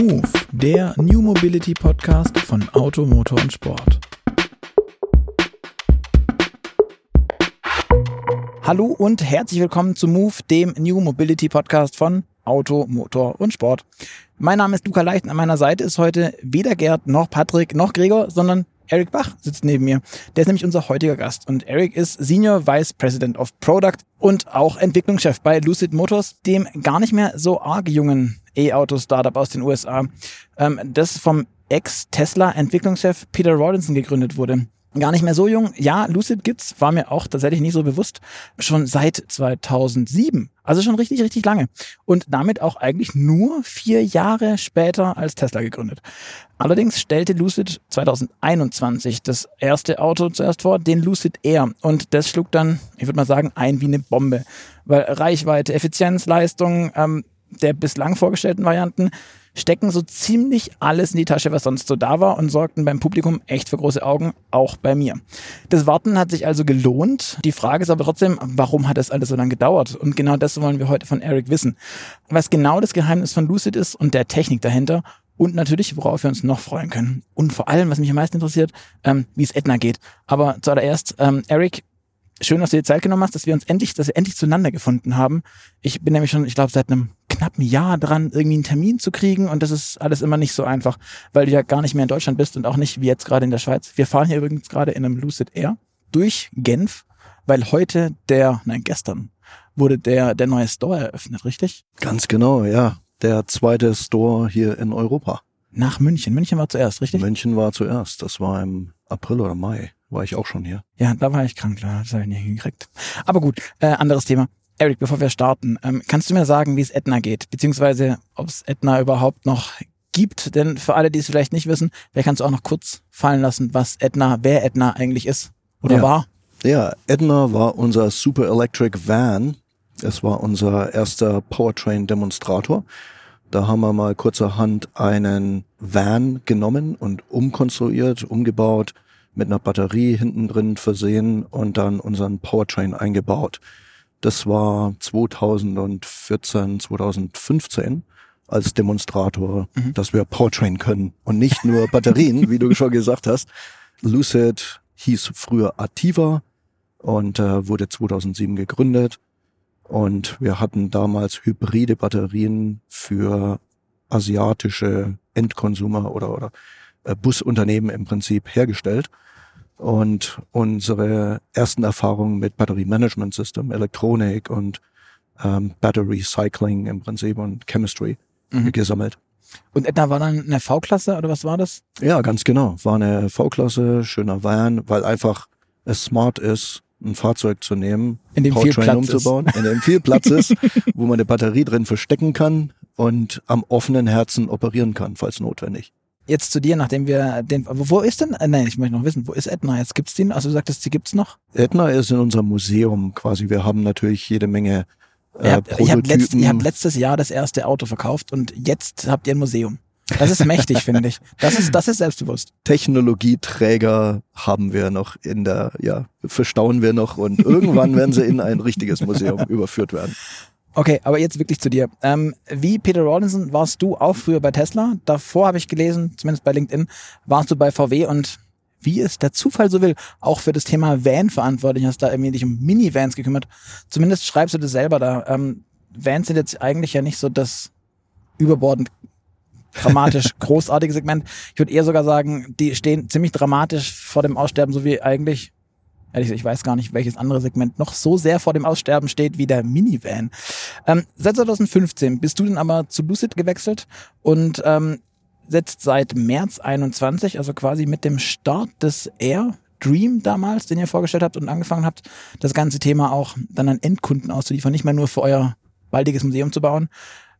Move, der New Mobility Podcast von Auto, Motor und Sport. Hallo und herzlich willkommen zu Move, dem New Mobility Podcast von Auto, Motor und Sport. Mein Name ist Luca Leicht. An meiner Seite ist heute weder Gerd noch Patrick noch Gregor, sondern Eric Bach sitzt neben mir. Der ist nämlich unser heutiger Gast. Und Eric ist Senior Vice President of Product und auch Entwicklungschef bei Lucid Motors, dem gar nicht mehr so arg jungen E-Auto-Startup aus den USA, ähm, das vom Ex-Tesla-Entwicklungschef Peter Rawlinson gegründet wurde. Gar nicht mehr so jung. Ja, Lucid gibt's, war mir auch tatsächlich nicht so bewusst. Schon seit 2007. Also schon richtig, richtig lange. Und damit auch eigentlich nur vier Jahre später als Tesla gegründet. Allerdings stellte Lucid 2021 das erste Auto zuerst vor, den Lucid Air. Und das schlug dann, ich würde mal sagen, ein wie eine Bombe. Weil Reichweite, Effizienz, Leistung ähm, der bislang vorgestellten Varianten stecken so ziemlich alles in die Tasche, was sonst so da war und sorgten beim Publikum echt für große Augen, auch bei mir. Das Warten hat sich also gelohnt. Die Frage ist aber trotzdem, warum hat das alles so lange gedauert? Und genau das wollen wir heute von Eric wissen. Was genau das Geheimnis von Lucid ist und der Technik dahinter und natürlich, worauf wir uns noch freuen können. Und vor allem, was mich am meisten interessiert, ähm, wie es Edna geht. Aber zuallererst, ähm, Eric, schön, dass du dir Zeit genommen hast, dass wir uns endlich, dass wir endlich zueinander gefunden haben. Ich bin nämlich schon, ich glaube, seit einem knappen Jahr dran, irgendwie einen Termin zu kriegen und das ist alles immer nicht so einfach, weil du ja gar nicht mehr in Deutschland bist und auch nicht wie jetzt gerade in der Schweiz. Wir fahren hier übrigens gerade in einem Lucid Air durch Genf, weil heute der, nein, gestern wurde der, der neue Store eröffnet, richtig? Ganz genau, ja. Der zweite Store hier in Europa. Nach München. München war zuerst, richtig? München war zuerst. Das war im April oder Mai war ich auch schon hier. Ja, da war ich krank, klar, das habe ich nicht hingekriegt. Aber gut, äh, anderes Thema. Eric, bevor wir starten, ähm, kannst du mir sagen, wie es Edna geht? Beziehungsweise, ob es Edna überhaupt noch gibt? Denn für alle, die es vielleicht nicht wissen, wer kannst du auch noch kurz fallen lassen, was Edna, wer Edna eigentlich ist oder ja. war? Ja, Edna war unser Super Electric Van. Es war unser erster Powertrain-Demonstrator. Da haben wir mal kurzerhand einen Van genommen und umkonstruiert, umgebaut, mit einer Batterie hinten drin versehen und dann unseren Powertrain eingebaut. Das war 2014, 2015 als Demonstrator, mhm. dass wir Powertrain können und nicht nur Batterien, wie du schon gesagt hast. Lucid hieß früher Ativa und äh, wurde 2007 gegründet. Und wir hatten damals hybride Batterien für asiatische Endkonsumer oder, oder Busunternehmen im Prinzip hergestellt. Und unsere ersten Erfahrungen mit Battery Management System, Elektronik und ähm, Battery Cycling im Prinzip und Chemistry mhm. gesammelt. Und Edna war dann eine V-Klasse oder was war das? Ja, ganz genau. War eine V-Klasse, schöner Van, weil einfach es smart ist, ein Fahrzeug zu nehmen, in dem viel Platz umzubauen, ist. in dem viel Platz ist, wo man eine Batterie drin verstecken kann und am offenen Herzen operieren kann, falls notwendig jetzt zu dir, nachdem wir den, wo ist denn, äh, nein, ich möchte noch wissen, wo ist Edna jetzt? Gibt's den? Also du sagtest, die gibt's noch? Edna ist in unserem Museum quasi. Wir haben natürlich jede Menge äh, ihr habt, ihr, habt letzt, ihr habt letztes Jahr das erste Auto verkauft und jetzt habt ihr ein Museum. Das ist mächtig, finde ich. Das ist, das ist selbstbewusst. Technologieträger haben wir noch in der, ja, verstauen wir noch und irgendwann werden sie in ein richtiges Museum überführt werden. Okay, aber jetzt wirklich zu dir. Ähm, wie Peter Rawlinson warst du auch früher bei Tesla. Davor habe ich gelesen, zumindest bei LinkedIn, warst du bei VW und wie es der Zufall so will, auch für das Thema Van verantwortlich, hast da irgendwie dich um Minivans gekümmert. Zumindest schreibst du das selber da. Ähm, Vans sind jetzt eigentlich ja nicht so das überbordend dramatisch großartige Segment. Ich würde eher sogar sagen, die stehen ziemlich dramatisch vor dem Aussterben, so wie eigentlich Ehrlich gesagt, ich weiß gar nicht, welches andere Segment noch so sehr vor dem Aussterben steht wie der Minivan. Ähm, seit 2015 bist du dann aber zu Lucid gewechselt und ähm, setzt seit März 21, also quasi mit dem Start des Air Dream damals, den ihr vorgestellt habt und angefangen habt, das ganze Thema auch dann an Endkunden auszuliefern, nicht mehr nur für euer baldiges Museum zu bauen.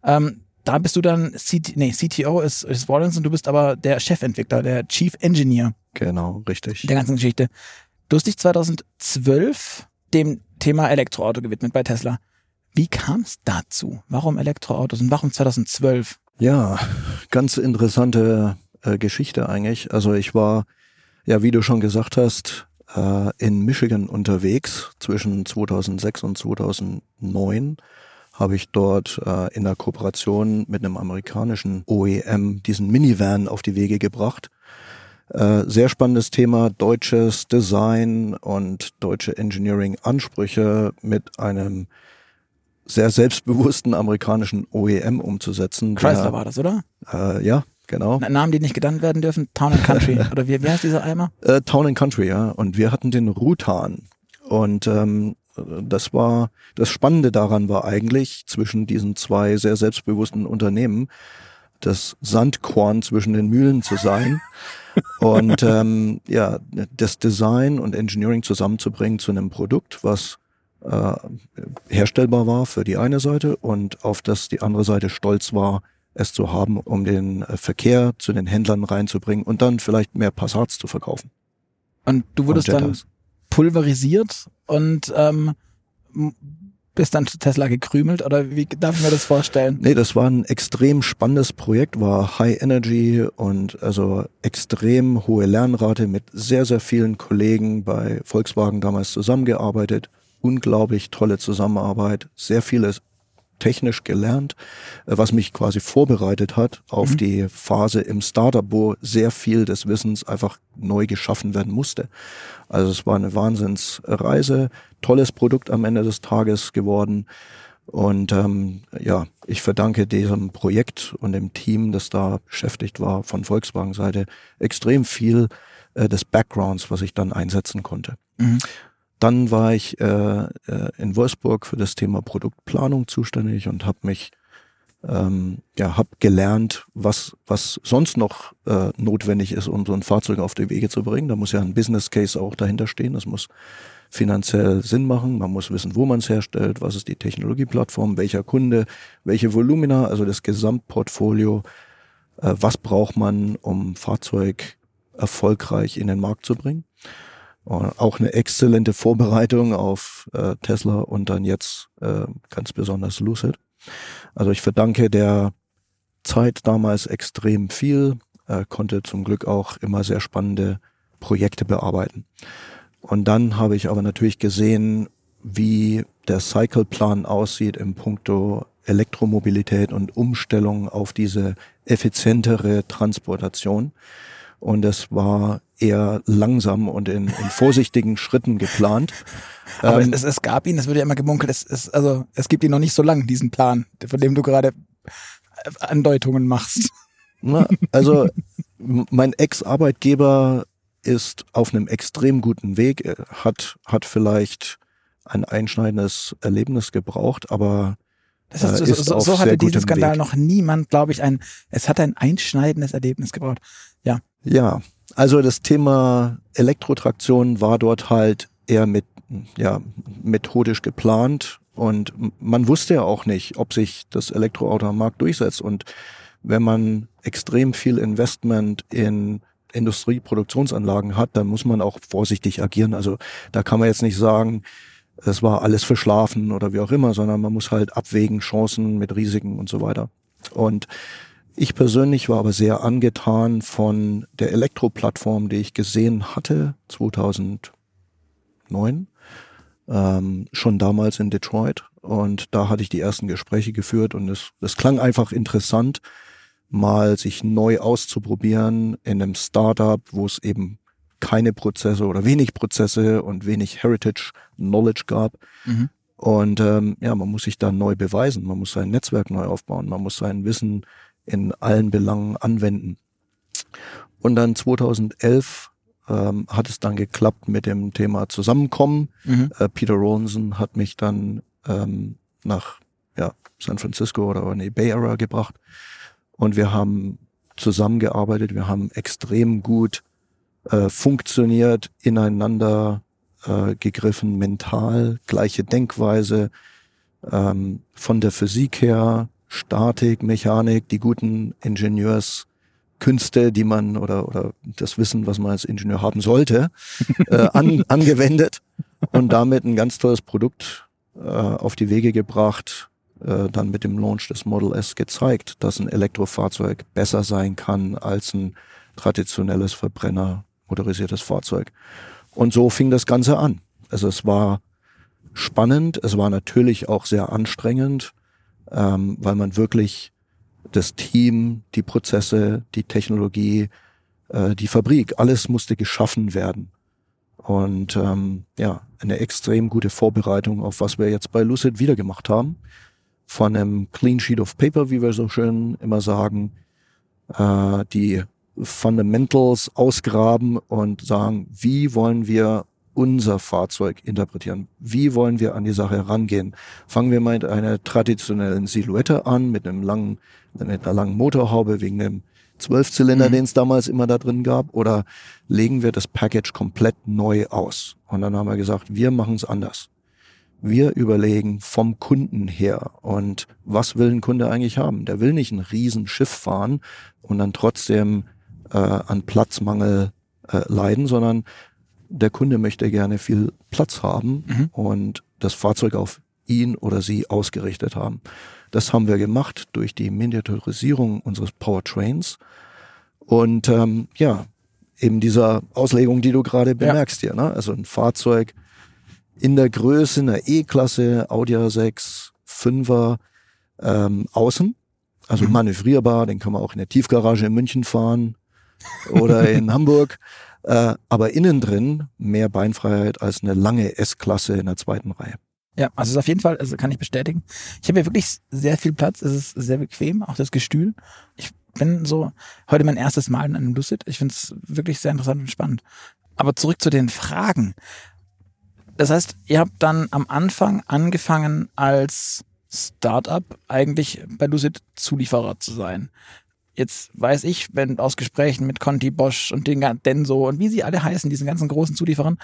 Ähm, da bist du dann CT, nee, CTO ist, ist Wallens und du bist aber der Chefentwickler, der Chief Engineer. Genau, richtig. Der ganzen Geschichte. Du hast dich 2012 dem Thema Elektroauto gewidmet bei Tesla. Wie kam es dazu? Warum Elektroautos und warum 2012? Ja, ganz interessante äh, Geschichte eigentlich. Also ich war, ja, wie du schon gesagt hast, äh, in Michigan unterwegs zwischen 2006 und 2009 habe ich dort äh, in der Kooperation mit einem amerikanischen OEM diesen Minivan auf die Wege gebracht. Äh, sehr spannendes Thema, deutsches Design und deutsche Engineering-Ansprüche mit einem sehr selbstbewussten amerikanischen OEM umzusetzen. Chrysler der, war das, oder? Äh, ja, genau. Na, Namen, die nicht genannt werden dürfen. Town and Country. oder wie, wie heißt dieser Eimer? Äh, Town and Country, ja. Und wir hatten den Rutan. Und ähm, das war das Spannende daran war eigentlich zwischen diesen zwei sehr selbstbewussten Unternehmen das Sandkorn zwischen den Mühlen zu sein und ähm, ja das Design und Engineering zusammenzubringen zu einem Produkt, was äh, herstellbar war für die eine Seite und auf das die andere Seite stolz war, es zu haben, um den äh, Verkehr zu den Händlern reinzubringen und dann vielleicht mehr Passats zu verkaufen. Und du wurdest dann pulverisiert und ähm, bist dann zu Tesla gekrümelt oder wie darf ich mir das vorstellen? Nee, das war ein extrem spannendes Projekt, war High Energy und also extrem hohe Lernrate mit sehr, sehr vielen Kollegen bei Volkswagen damals zusammengearbeitet. Unglaublich tolle Zusammenarbeit, sehr viele technisch gelernt, äh, was mich quasi vorbereitet hat auf mhm. die Phase im Startup, wo sehr viel des Wissens einfach neu geschaffen werden musste. Also es war eine Wahnsinnsreise, tolles Produkt am Ende des Tages geworden. Und ähm, ja, ich verdanke diesem Projekt und dem Team, das da beschäftigt war von Volkswagen-Seite, extrem viel äh, des Backgrounds, was ich dann einsetzen konnte. Mhm. Dann war ich äh, äh, in Wolfsburg für das Thema Produktplanung zuständig und habe mich ähm, ja, habe gelernt, was, was sonst noch äh, notwendig ist, um so ein Fahrzeug auf die Wege zu bringen. Da muss ja ein Business Case auch dahinter stehen. Das muss finanziell Sinn machen. Man muss wissen, wo man es herstellt, was ist die Technologieplattform, welcher Kunde, welche Volumina, also das Gesamtportfolio, äh, was braucht man, um Fahrzeug erfolgreich in den Markt zu bringen. Auch eine exzellente Vorbereitung auf äh, Tesla und dann jetzt äh, ganz besonders Lucid. Also ich verdanke der Zeit damals extrem viel, äh, konnte zum Glück auch immer sehr spannende Projekte bearbeiten. Und dann habe ich aber natürlich gesehen, wie der Cycleplan aussieht im Punkto Elektromobilität und Umstellung auf diese effizientere Transportation. Und es war eher langsam und in, in vorsichtigen Schritten geplant. Aber ähm, es, es, gab ihn, es wird ja immer gemunkelt, es, es, also es gibt ihn noch nicht so lang, diesen Plan, von dem du gerade Andeutungen machst. Na, also mein Ex-Arbeitgeber ist auf einem extrem guten Weg, hat, hat vielleicht ein einschneidendes Erlebnis gebraucht, aber das ist, äh, ist so, so hatte diesen Skandal Weg. noch niemand, glaube ich, ein, es hat ein einschneidendes Erlebnis gebraucht. Ja. Ja, also das Thema Elektrotraktion war dort halt eher mit, ja, methodisch geplant und man wusste ja auch nicht, ob sich das Elektroauto am Markt durchsetzt und wenn man extrem viel Investment in Industrieproduktionsanlagen hat, dann muss man auch vorsichtig agieren. Also da kann man jetzt nicht sagen, es war alles verschlafen oder wie auch immer, sondern man muss halt abwägen, Chancen mit Risiken und so weiter. Und ich persönlich war aber sehr angetan von der Elektroplattform, die ich gesehen hatte 2009, ähm, schon damals in Detroit. Und da hatte ich die ersten Gespräche geführt und es, es klang einfach interessant, mal sich neu auszuprobieren in einem Startup, wo es eben keine Prozesse oder wenig Prozesse und wenig Heritage Knowledge gab. Mhm. Und ähm, ja, man muss sich da neu beweisen, man muss sein Netzwerk neu aufbauen, man muss sein Wissen in allen Belangen anwenden. Und dann 2011 ähm, hat es dann geklappt mit dem Thema Zusammenkommen. Mhm. Äh, Peter Rawlinson hat mich dann ähm, nach ja, San Francisco oder in die Bay Area gebracht und wir haben zusammengearbeitet, wir haben extrem gut äh, funktioniert, ineinander äh, gegriffen, mental, gleiche Denkweise, ähm, von der Physik her, Statik, Mechanik, die guten Ingenieurskünste, die man oder, oder das Wissen, was man als Ingenieur haben sollte, äh, an, angewendet und damit ein ganz tolles Produkt äh, auf die Wege gebracht, äh, dann mit dem Launch des Model S gezeigt, dass ein Elektrofahrzeug besser sein kann als ein traditionelles Verbrenner motorisiertes Fahrzeug. Und so fing das Ganze an. Also es war spannend, es war natürlich auch sehr anstrengend. Ähm, weil man wirklich das Team, die Prozesse, die Technologie, äh, die Fabrik, alles musste geschaffen werden. Und ähm, ja, eine extrem gute Vorbereitung auf was wir jetzt bei Lucid wieder gemacht haben. Von einem Clean Sheet of Paper, wie wir so schön immer sagen, äh, die Fundamentals ausgraben und sagen, wie wollen wir unser Fahrzeug interpretieren? Wie wollen wir an die Sache herangehen? Fangen wir mal mit einer traditionellen Silhouette an, mit einem langen, mit einer langen Motorhaube wegen dem Zwölfzylinder, mhm. den es damals immer da drin gab, oder legen wir das Package komplett neu aus? Und dann haben wir gesagt, wir machen es anders. Wir überlegen vom Kunden her und was will ein Kunde eigentlich haben? Der will nicht ein Riesenschiff fahren und dann trotzdem äh, an Platzmangel äh, leiden, sondern der Kunde möchte gerne viel Platz haben mhm. und das Fahrzeug auf ihn oder sie ausgerichtet haben. Das haben wir gemacht durch die Miniaturisierung unseres Powertrains und ähm, ja, eben dieser Auslegung, die du gerade bemerkst ja. hier. Ne? Also ein Fahrzeug in der Größe einer E-Klasse, Audi A6, 5er, ähm, außen, also mhm. manövrierbar, den kann man auch in der Tiefgarage in München fahren oder in Hamburg. Äh, aber innen drin mehr Beinfreiheit als eine lange S-Klasse in der zweiten Reihe. Ja, also auf jeden Fall, also kann ich bestätigen. Ich habe hier wirklich sehr viel Platz. Es ist sehr bequem, auch das Gestühl. Ich bin so heute mein erstes Mal in einem Lucid. Ich finde es wirklich sehr interessant und spannend. Aber zurück zu den Fragen. Das heißt, ihr habt dann am Anfang angefangen als Startup eigentlich bei Lucid Zulieferer zu sein. Jetzt weiß ich, wenn aus Gesprächen mit Conti Bosch und den Denso und wie sie alle heißen, diesen ganzen großen Zulieferern,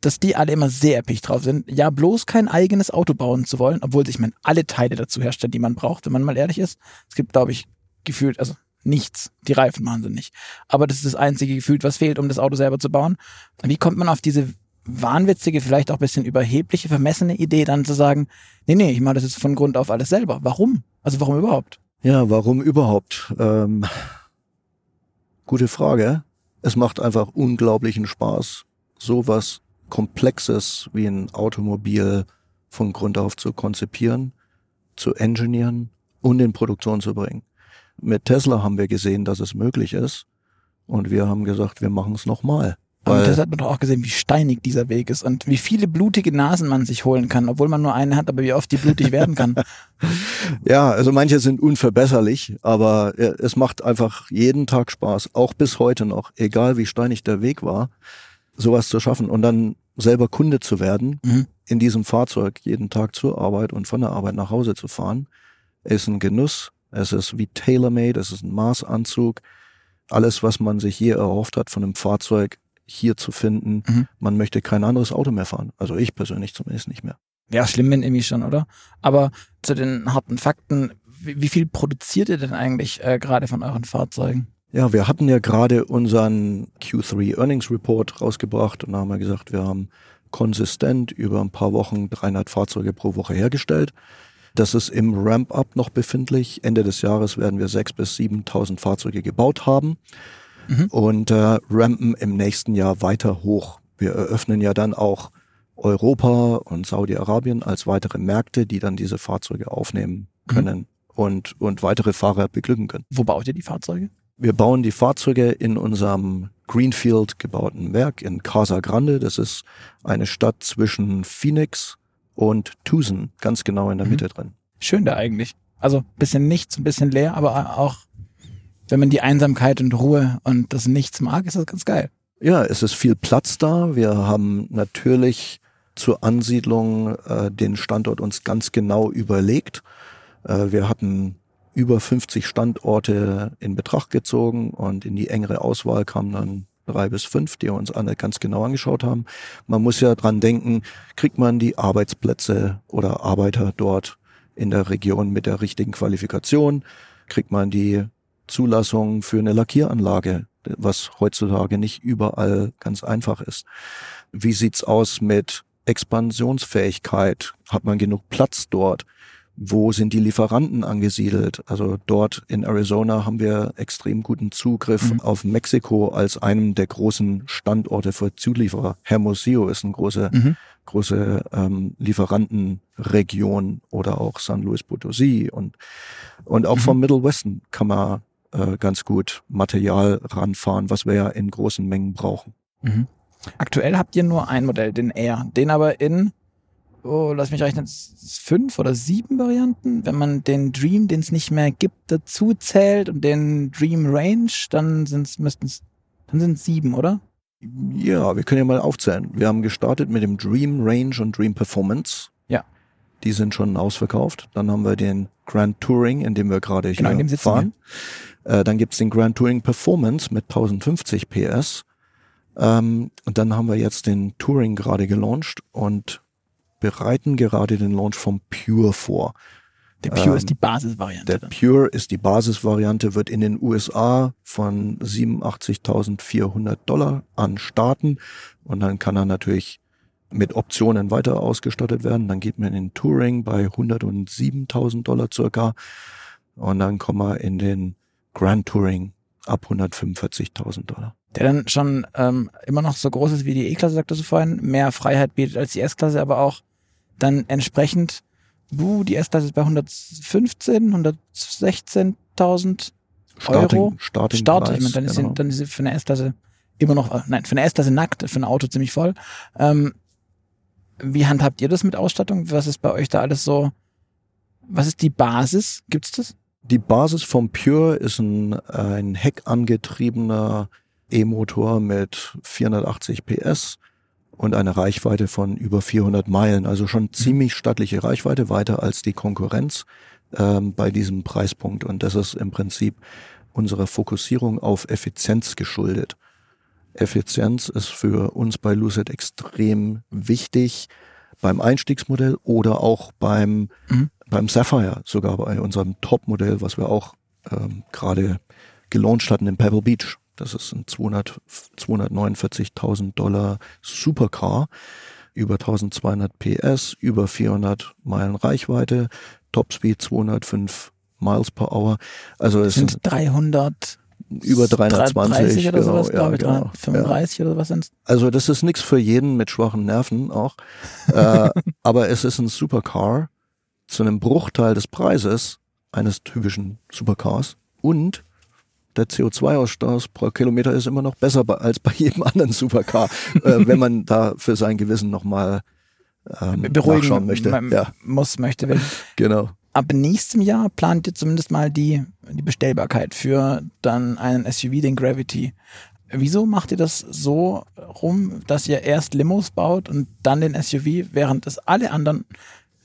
dass die alle immer sehr episch drauf sind. Ja, bloß kein eigenes Auto bauen zu wollen, obwohl sich man alle Teile dazu herstellt, die man braucht, wenn man mal ehrlich ist. Es gibt, glaube ich, gefühlt, also nichts. Die Reifen machen sie nicht. Aber das ist das einzige Gefühl, was fehlt, um das Auto selber zu bauen. Wie kommt man auf diese wahnwitzige, vielleicht auch bisschen überhebliche, vermessene Idee, dann zu sagen, nee, nee, ich mache das jetzt von Grund auf alles selber. Warum? Also warum überhaupt? Ja, warum überhaupt? Ähm, gute Frage. Es macht einfach unglaublichen Spaß, sowas Komplexes wie ein Automobil von Grund auf zu konzipieren, zu engineeren und in Produktion zu bringen. Mit Tesla haben wir gesehen, dass es möglich ist und wir haben gesagt, wir machen es nochmal. Und das hat man doch auch gesehen, wie steinig dieser Weg ist und wie viele blutige Nasen man sich holen kann, obwohl man nur eine hat, aber wie oft die blutig werden kann. ja, also manche sind unverbesserlich, aber es macht einfach jeden Tag Spaß, auch bis heute noch, egal wie steinig der Weg war, sowas zu schaffen und dann selber Kunde zu werden, mhm. in diesem Fahrzeug jeden Tag zur Arbeit und von der Arbeit nach Hause zu fahren, ist ein Genuss. Es ist wie tailor-made, es ist ein Maßanzug. Alles, was man sich je erhofft hat von einem Fahrzeug, hier zu finden. Mhm. Man möchte kein anderes Auto mehr fahren. Also ich persönlich zumindest nicht mehr. Ja, schlimm wenn irgendwie schon, oder? Aber zu den harten Fakten, wie, wie viel produziert ihr denn eigentlich äh, gerade von euren Fahrzeugen? Ja, wir hatten ja gerade unseren Q3 Earnings Report rausgebracht und da haben wir gesagt, wir haben konsistent über ein paar Wochen 300 Fahrzeuge pro Woche hergestellt. Das ist im Ramp-up noch befindlich. Ende des Jahres werden wir 6.000 bis 7.000 Fahrzeuge gebaut haben mhm. und äh, rampen im nächsten Jahr weiter hoch. Wir eröffnen ja dann auch Europa und Saudi-Arabien als weitere Märkte, die dann diese Fahrzeuge aufnehmen mhm. können mhm. und, und weitere Fahrer beglücken können. Wo baut ihr die Fahrzeuge? Wir bauen die Fahrzeuge in unserem Greenfield gebauten Werk in Casa Grande. Das ist eine Stadt zwischen Phoenix und Tucson, ganz genau in der mhm. Mitte drin. Schön da eigentlich. Also bisschen nichts, ein bisschen leer, aber auch wenn man die Einsamkeit und Ruhe und das Nichts mag, ist das ganz geil. Ja, es ist viel Platz da. Wir haben natürlich zur Ansiedlung äh, den Standort uns ganz genau überlegt. Äh, wir hatten über 50 Standorte in Betracht gezogen und in die engere Auswahl kamen dann drei bis fünf, die wir uns alle ganz genau angeschaut haben. Man muss ja dran denken, kriegt man die Arbeitsplätze oder Arbeiter dort in der Region mit der richtigen Qualifikation, kriegt man die Zulassung für eine Lackieranlage, was heutzutage nicht überall ganz einfach ist. Wie sieht's aus mit Expansionsfähigkeit? Hat man genug Platz dort? Wo sind die Lieferanten angesiedelt? Also dort in Arizona haben wir extrem guten Zugriff mhm. auf Mexiko als einem der großen Standorte für Zulieferer. Hermosillo ist ein großer mhm. große ähm, Lieferantenregion oder auch San Luis Potosí und, und auch Mhm. vom Middle Westen kann man äh, ganz gut Material ranfahren, was wir ja in großen Mengen brauchen. Mhm. Aktuell habt ihr nur ein Modell, den Air, den aber in, oh, lass mich rechnen, fünf oder sieben Varianten. Wenn man den Dream, den es nicht mehr gibt, dazu zählt und den Dream Range, dann sind's, müssten's, dann sind es sieben, oder? Ja, wir können ja mal aufzählen. Wir haben gestartet mit dem Dream Range und Dream Performance. Ja. Die sind schon ausverkauft. Dann haben wir den Grand Touring, in dem wir gerade Genau, hier fahren. Äh, dann gibt's den Grand Touring Performance mit 1050 PS. Ähm, und dann haben wir jetzt den Touring gerade gelauncht und bereiten gerade den Launch vom Pure vor. Der Pure Ähm, ist die Basisvariante. Der dann. Pure ist die Basisvariante, wird in den USA von 87.400 Dollar an starten und dann kann er natürlich mit Optionen weiter ausgestattet werden. Dann geht man in den Touring bei 107.000 Dollar circa und dann kommen wir in den Grand Touring ab 145.000 Dollar. Der dann schon ähm, immer noch so groß ist wie die E-Klasse, sagtest du vorhin, mehr Freiheit bietet als die S-Klasse, aber auch dann entsprechend, uh, die S-Klasse ist bei 115, 116.000 Euro. Starting Start, ich meine, dann, ist genau. sie, dann ist sie für eine S-Klasse immer noch, äh, nein, für eine S-Klasse nackt, für ein Auto ziemlich voll. Ähm, wie handhabt ihr das mit Ausstattung? Was ist bei euch da alles so? Was ist die Basis? Gibt's das? Die Basis vom Pure ist ein, ein heckangetriebener E-Motor mit 480 PS und eine Reichweite von über 400 Meilen. Also schon ziemlich stattliche Reichweite, weiter als die Konkurrenz ähm, bei diesem Preispunkt. Und das ist im Prinzip unserer Fokussierung auf Effizienz geschuldet. Effizienz ist für uns bei Lucid extrem wichtig beim Einstiegsmodell oder auch beim, Mhm. Beim Sapphire, sogar bei unserem Top-Modell, was wir auch ähm, gerade gelauncht hatten in Pebble Beach. Das ist ein 200 249.000 Dollar Supercar, über 1200 PS, über 400 Meilen Reichweite, Topspeed 205 Miles per Hour. Also es sind sind 300 über 320 30 oder genau, sowas, ja, glaube ich, genau, 35 oder was sind's? Also das ist nichts für jeden mit schwachen Nerven auch. äh, aber es ist ein Supercar zu einem Bruchteil des Preises eines typischen Supercars. Und der CO2-Ausstoß pro Kilometer ist immer noch besser als bei jedem anderen Supercar, äh, wenn man da für sein Gewissen nochmal ähm, Beruhigen möchte. Ja, muss, möchte, will. genau. Ab nächstem Jahr plant ihr zumindest mal die, die Bestellbarkeit für dann einen SUV, den Gravity. Wieso macht ihr das so rum, dass ihr erst Limos baut und dann den SUV, während es alle anderen,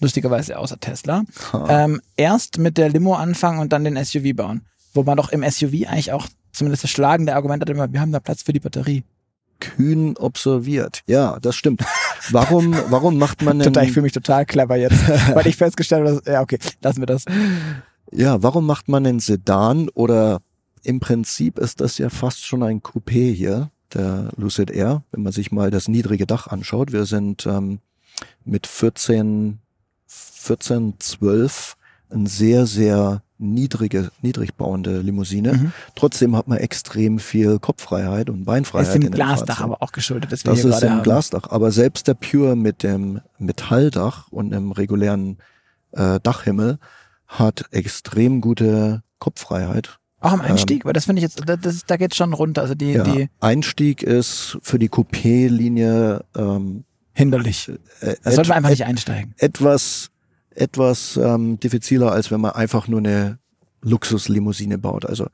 lustigerweise außer Tesla, ähm, erst mit der Limo anfangen und dann den SUV bauen? Wo man doch im SUV eigentlich auch zumindest das schlagende Argument hat immer, wir haben da Platz für die Batterie. Kühn observiert. Ja, das stimmt. Warum, warum macht man denn, Total, ich fühle mich total clever jetzt, weil ich festgestellt habe, dass, ja okay, lassen wir das. Ja, warum macht man einen Sedan oder im Prinzip ist das ja fast schon ein Coupé hier, der Lucid Air, wenn man sich mal das niedrige Dach anschaut. Wir sind ähm, mit 14, 14, 12 ein sehr, sehr niedrige, niedrig bauende Limousine. Mhm. Trotzdem hat man extrem viel Kopffreiheit und Beinfreiheit. ist dem in dem Glasdach Fahrzeug. aber auch geschuldet, Das hier ist im haben. Glasdach. Aber selbst der Pure mit dem Metalldach und einem regulären äh, Dachhimmel hat extrem gute Kopffreiheit. Auch am Einstieg, weil das finde ich jetzt, da, das, da geht's schon runter. Also die, Ähm, Ja. die Einstieg ist für die Coupé-Linie ähm, hinderlich. äh, Da sollte man einfach nicht einsteigen. etwas, etwas ähm, diffiziler, als wenn man einfach nur eine Luxuslimousine baut. Also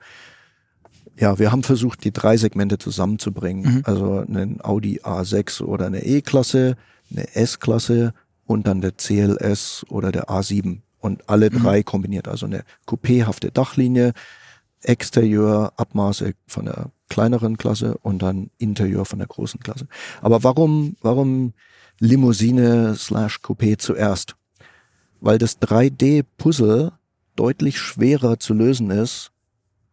ja, wir haben versucht, die drei Segmente zusammenzubringen. Mhm. Also einen Audi A6 oder eine E-Klasse, eine S-Klasse und dann der CLS oder der A7. Und alle Mhm. drei kombiniert. Also eine coupéhafte Dachlinie, Exterieur, Abmaße von der kleineren Klasse und dann Interieur von der großen Klasse. Aber warum, warum Limousine slash Coupé zuerst? Weil das 3D-Puzzle deutlich schwerer zu lösen ist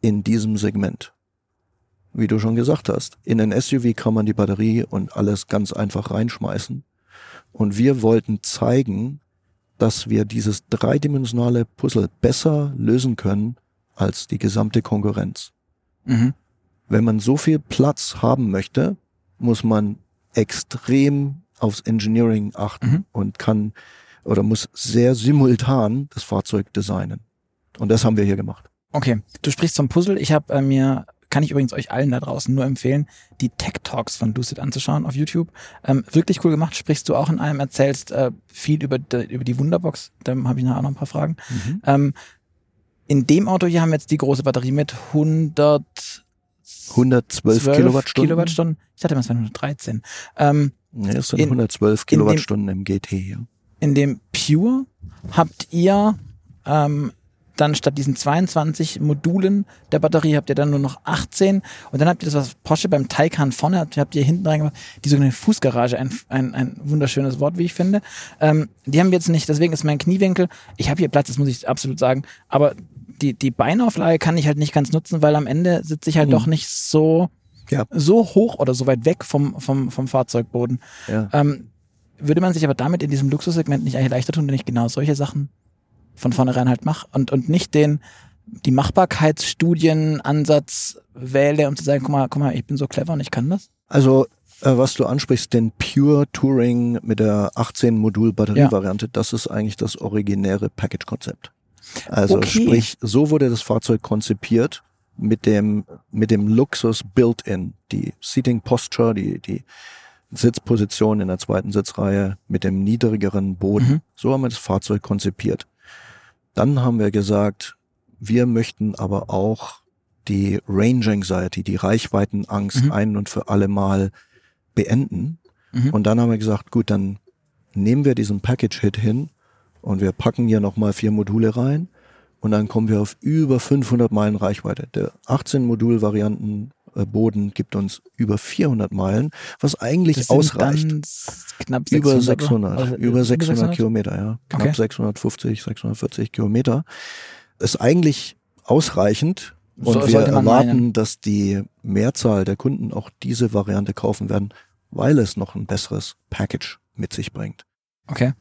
in diesem Segment. Wie du schon gesagt hast, in ein SUV kann man die Batterie und alles ganz einfach reinschmeißen. Und wir wollten zeigen, dass wir dieses dreidimensionale Puzzle besser lösen können als die gesamte Konkurrenz. Mhm. Wenn man so viel Platz haben möchte, muss man extrem aufs Engineering achten Mhm. und kann oder muss sehr simultan das Fahrzeug designen. Und das haben wir hier gemacht. Okay, du sprichst vom Puzzle. Ich habe äh, mir, kann ich übrigens euch allen da draußen nur empfehlen, die Tech Talks von Lucid anzuschauen auf YouTube. Ähm, wirklich cool gemacht. Sprichst du auch in einem, erzählst äh, viel über, de, über die Wunderbox. Da habe ich nachher noch ein paar Fragen. Ähm, in dem Auto hier haben wir jetzt die große Batterie mit 100 112 Kilowattstunden. Kilowattstunden. Ich dachte, es waren 113. Ähm, Nee, es sind In- 112 in dem- Kilowattstunden im GT hier. In dem Pure habt ihr ähm, dann statt diesen 22 Modulen der Batterie habt ihr dann nur noch 18 und dann habt ihr das, was Porsche beim Taycan vorne habt, habt ihr hinten reingemacht, die sogenannte Fußgarage, ein, ein, ein wunderschönes Wort, wie ich finde. Ähm, die haben wir jetzt nicht, deswegen ist mein Kniewinkel, ich habe hier Platz, das muss ich absolut sagen, aber die, die Beinauflage kann ich halt nicht ganz nutzen, weil am Ende sitze ich halt Mhm. doch nicht so, Ja. so hoch oder so weit weg vom, vom, vom Fahrzeugboden. Ja. Ähm, würde man sich aber damit in diesem Luxussegment nicht eigentlich leichter tun, wenn ich genau solche Sachen von vornherein halt mache und, und nicht den, die Machbarkeitsstudienansatz wähle, um zu sagen, guck mal, guck mal, ich bin so clever und ich kann das? Also, äh, was du ansprichst, den Pure Touring mit der 18 Modul Batterievariante, das ist eigentlich das originäre Package-Konzept. Also Okay. sprich, so wurde das Fahrzeug konzipiert mit dem, mit dem Luxus built-in. Die Seating Posture, die, die Sitzposition in der zweiten Sitzreihe mit dem niedrigeren Boden. Mhm. So haben wir das Fahrzeug konzipiert. Dann haben wir gesagt, wir möchten aber auch die Range Anxiety, die Reichweitenangst Mhm. ein und für alle Mal beenden. Mhm. Und dann haben wir gesagt, gut, dann nehmen wir diesen Package-Hit hin und wir packen hier nochmal vier Module rein und dann kommen wir auf über 500 Meilen Reichweite. Der 18 Modul-Varianten Boden gibt uns über 400 Meilen, was eigentlich ausreicht. knapp 600. Über oder? 600, Oder, über 600 Kilometer, ja. Knapp Okay. 650, 640 Kilometer. Ist eigentlich ausreichend. So- Und wir sollte man erwarten, meinen. dass die Mehrzahl der Kunden auch diese Variante kaufen werden, weil es noch ein besseres Package mit sich bringt. Okay.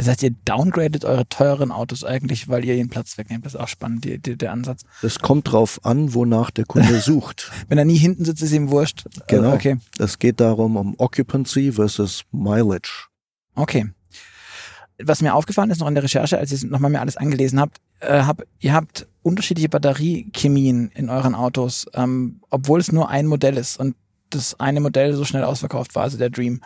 Das heißt, ihr downgradet eure teuren Autos eigentlich, weil ihr ihren Platz wegnehmt. Das ist auch spannend, die, die, der Ansatz. Es kommt drauf an, wonach der Kunde sucht. Wenn er nie hinten sitzt, ist ihm wurscht. Genau. Okay. Es geht darum, um Occupancy versus Mileage. Okay. Was mir aufgefallen ist noch in der Recherche, als ich nochmal mir alles angelesen habt, äh, hab, ihr habt unterschiedliche Batteriechemien in euren Autos, ähm, obwohl es nur ein Modell ist und das eine Modell so schnell ausverkauft war, also der Dream.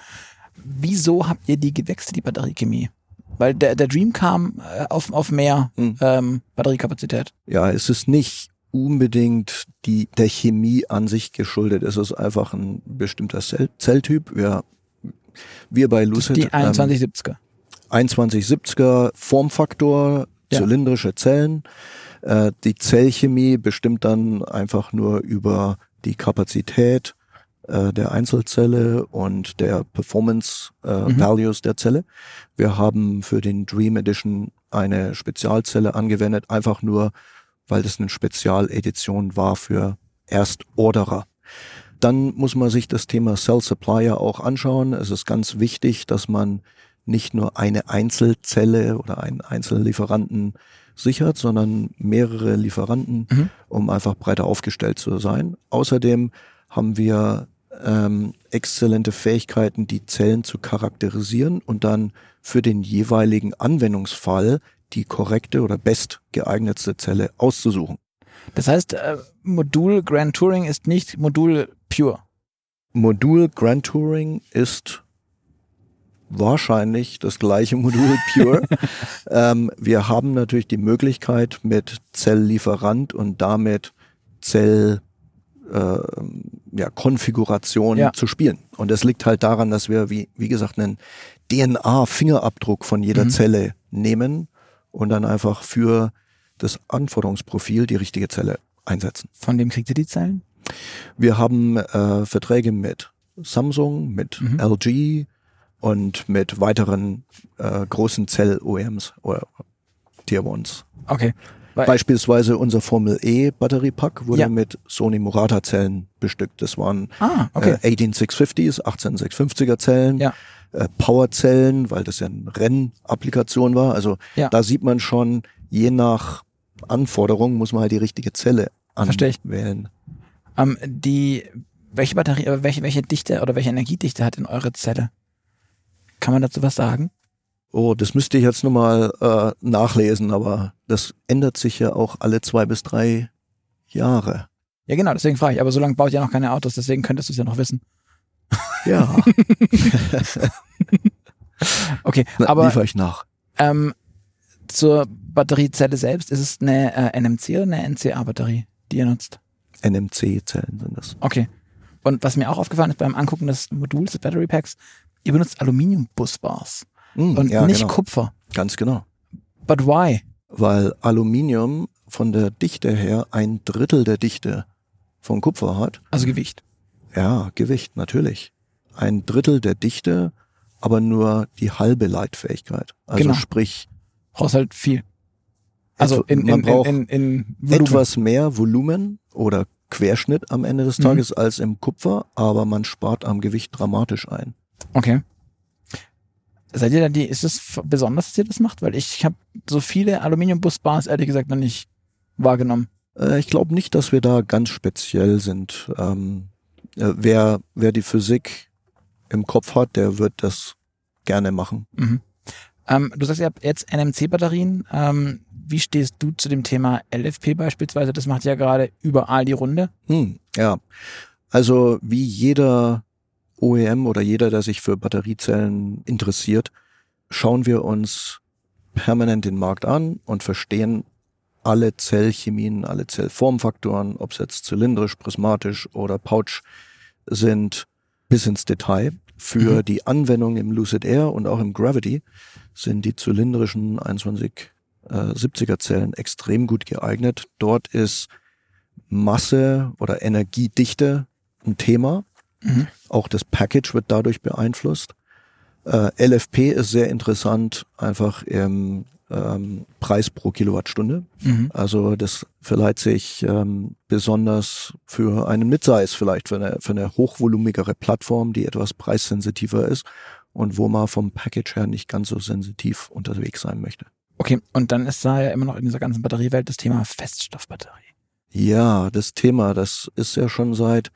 Wieso habt ihr die gewechselt, die Batteriechemie? Weil der, der Dream kam äh, auf, auf mehr Hm. ähm, Batteriekapazität. Ja, es ist nicht unbedingt die, der Chemie an sich geschuldet. Es ist einfach ein bestimmter Zell, Zelltyp. Wir, wir bei Lucid Die ähm, 2170er. 2170er Formfaktor, Ja. zylindrische Zellen. Äh, die Zellchemie bestimmt dann einfach nur über die Kapazität äh, der Einzelzelle und der Performance äh, Mhm. Values der Zelle. Wir haben für den Dream Edition eine Spezialzelle angewendet, einfach nur, weil das eine Spezialedition war für Erstorderer. Dann muss man sich das Thema Cell Supplier auch anschauen. Es ist ganz wichtig, dass man nicht nur eine Einzelzelle oder einen Einzellieferanten sichert, sondern mehrere Lieferanten, Mhm. um einfach breiter aufgestellt zu sein. Außerdem haben wir ähm, exzellente Fähigkeiten, die Zellen zu charakterisieren und dann für den jeweiligen Anwendungsfall die korrekte oder best geeignetste Zelle auszusuchen. Das heißt, äh, Modul Grand Touring ist nicht Modul Pure. Modul Grand Touring ist wahrscheinlich das gleiche Modul Pure. ähm, wir haben natürlich die Möglichkeit mit Zelllieferant und damit Zell äh, ja, Konfiguration Ja. zu spielen. Und das liegt halt daran, dass wir, wie, wie gesagt, einen DNA-Fingerabdruck von jeder Mhm. Zelle nehmen und dann einfach für das Anforderungsprofil die richtige Zelle einsetzen. Von wem kriegt ihr die Zellen? Wir haben äh, Verträge mit Samsung, mit Mhm. LG und mit weiteren äh, großen Zell-OEMs oder Tier Ones. Okay. Weil, Beispielsweise unser Formel E Batteriepack wurde Ja. mit Sony Murata Zellen bestückt. Das waren ah, okay. äh, 18650s, 18650er Zellen, Ja. äh, Powerzellen, weil das ja eine Rennapplikation war. Also Ja. da sieht man schon, je nach Anforderung muss man halt die richtige Zelle anwählen. Ähm, die, welche Batterie, äh, welche, welche Dichte oder welche Energiedichte hat denn eure Zelle? Kann man dazu was sagen? Oh, das müsste ich jetzt nochmal äh, nachlesen, aber das ändert sich ja auch alle zwei bis drei Jahre. Ja, genau, deswegen frage ich. Aber so lange baut ja noch keine Autos, deswegen könntest du es ja noch wissen. Ja. okay, Na, aber liefere ich nach. ähm, zur Batteriezelle selbst, ist es eine äh, NMC oder eine NCA-Batterie, die ihr nutzt? NMC-Zellen sind das. Okay. Und was mir auch aufgefallen ist beim Angucken des Moduls, des Battery Packs, ihr benutzt Aluminium-Busbars Hm, und ja, nicht genau. Kupfer. Ganz genau. But why? Weil Aluminium von der Dichte her ein Drittel der Dichte von Kupfer hat. Also Gewicht. Ja, Gewicht, natürlich. Ein Drittel der Dichte, aber nur die halbe Leitfähigkeit. Also Genau. sprich, Brauchst halt viel. Also in, man in, in, braucht in, in Volumen. etwas mehr Volumen oder Querschnitt am Ende des Mhm. Tages als im Kupfer, aber man spart am Gewicht dramatisch ein. Okay. Seid ihr da die, ist es besonders, dass ihr das macht? Weil ich habe so viele Aluminium-Busbars ehrlich gesagt noch nicht wahrgenommen. Äh, ich glaube nicht, dass wir da ganz speziell sind. Ähm, äh, wer, wer die Physik im Kopf hat, der wird das gerne machen. Mhm. Ähm, du sagst, ihr habt jetzt NMC-Batterien. Ähm, wie stehst du zu dem Thema LFP beispielsweise? Das macht ja gerade überall die Runde. Hm, ja. Also wie jeder OEM oder jeder, der sich für Batteriezellen interessiert, schauen wir uns permanent den Markt an und verstehen alle Zellchemien, alle Zellformfaktoren, ob es jetzt zylindrisch, prismatisch oder Pouch sind, bis ins Detail. Für Mhm. die Anwendung im Lucid Air und auch im Gravity sind die zylindrischen 2170er Zellen extrem gut geeignet. Dort ist Masse oder Energiedichte ein Thema. Mhm. Auch das Package wird dadurch beeinflusst. Äh, LFP ist sehr interessant, einfach im ähm, Preis pro Kilowattstunde. Mhm. Also das verleiht sich ähm, besonders für einen Midsize vielleicht, für eine, für eine hochvolumigere Plattform, die etwas preissensitiver ist und wo man vom Package her nicht ganz so sensitiv unterwegs sein möchte. Okay, und dann ist da ja immer noch in dieser ganzen Batteriewelt das Thema Feststoffbatterie. Ja, das Thema, das ist ja schon seit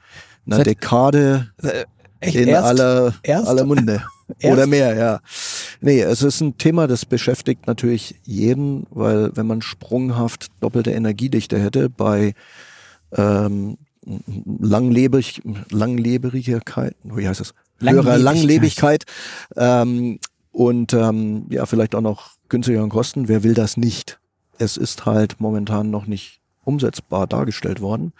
einer Seit- Dekade Äh, Echt in erst? aller, erst? aller Munde. Oder mehr, ja. Nee, es ist ein Thema, das beschäftigt natürlich jeden, weil wenn man sprunghaft doppelte Energiedichte hätte bei ähm, Langlebig, Langleberigkeit, wie heißt es? Höherer Langlebigkeit. Langlebigkeit ähm, und ähm, ja, vielleicht auch noch günstigeren Kosten. Wer will das nicht? Es ist halt momentan noch nicht umsetzbar dargestellt worden.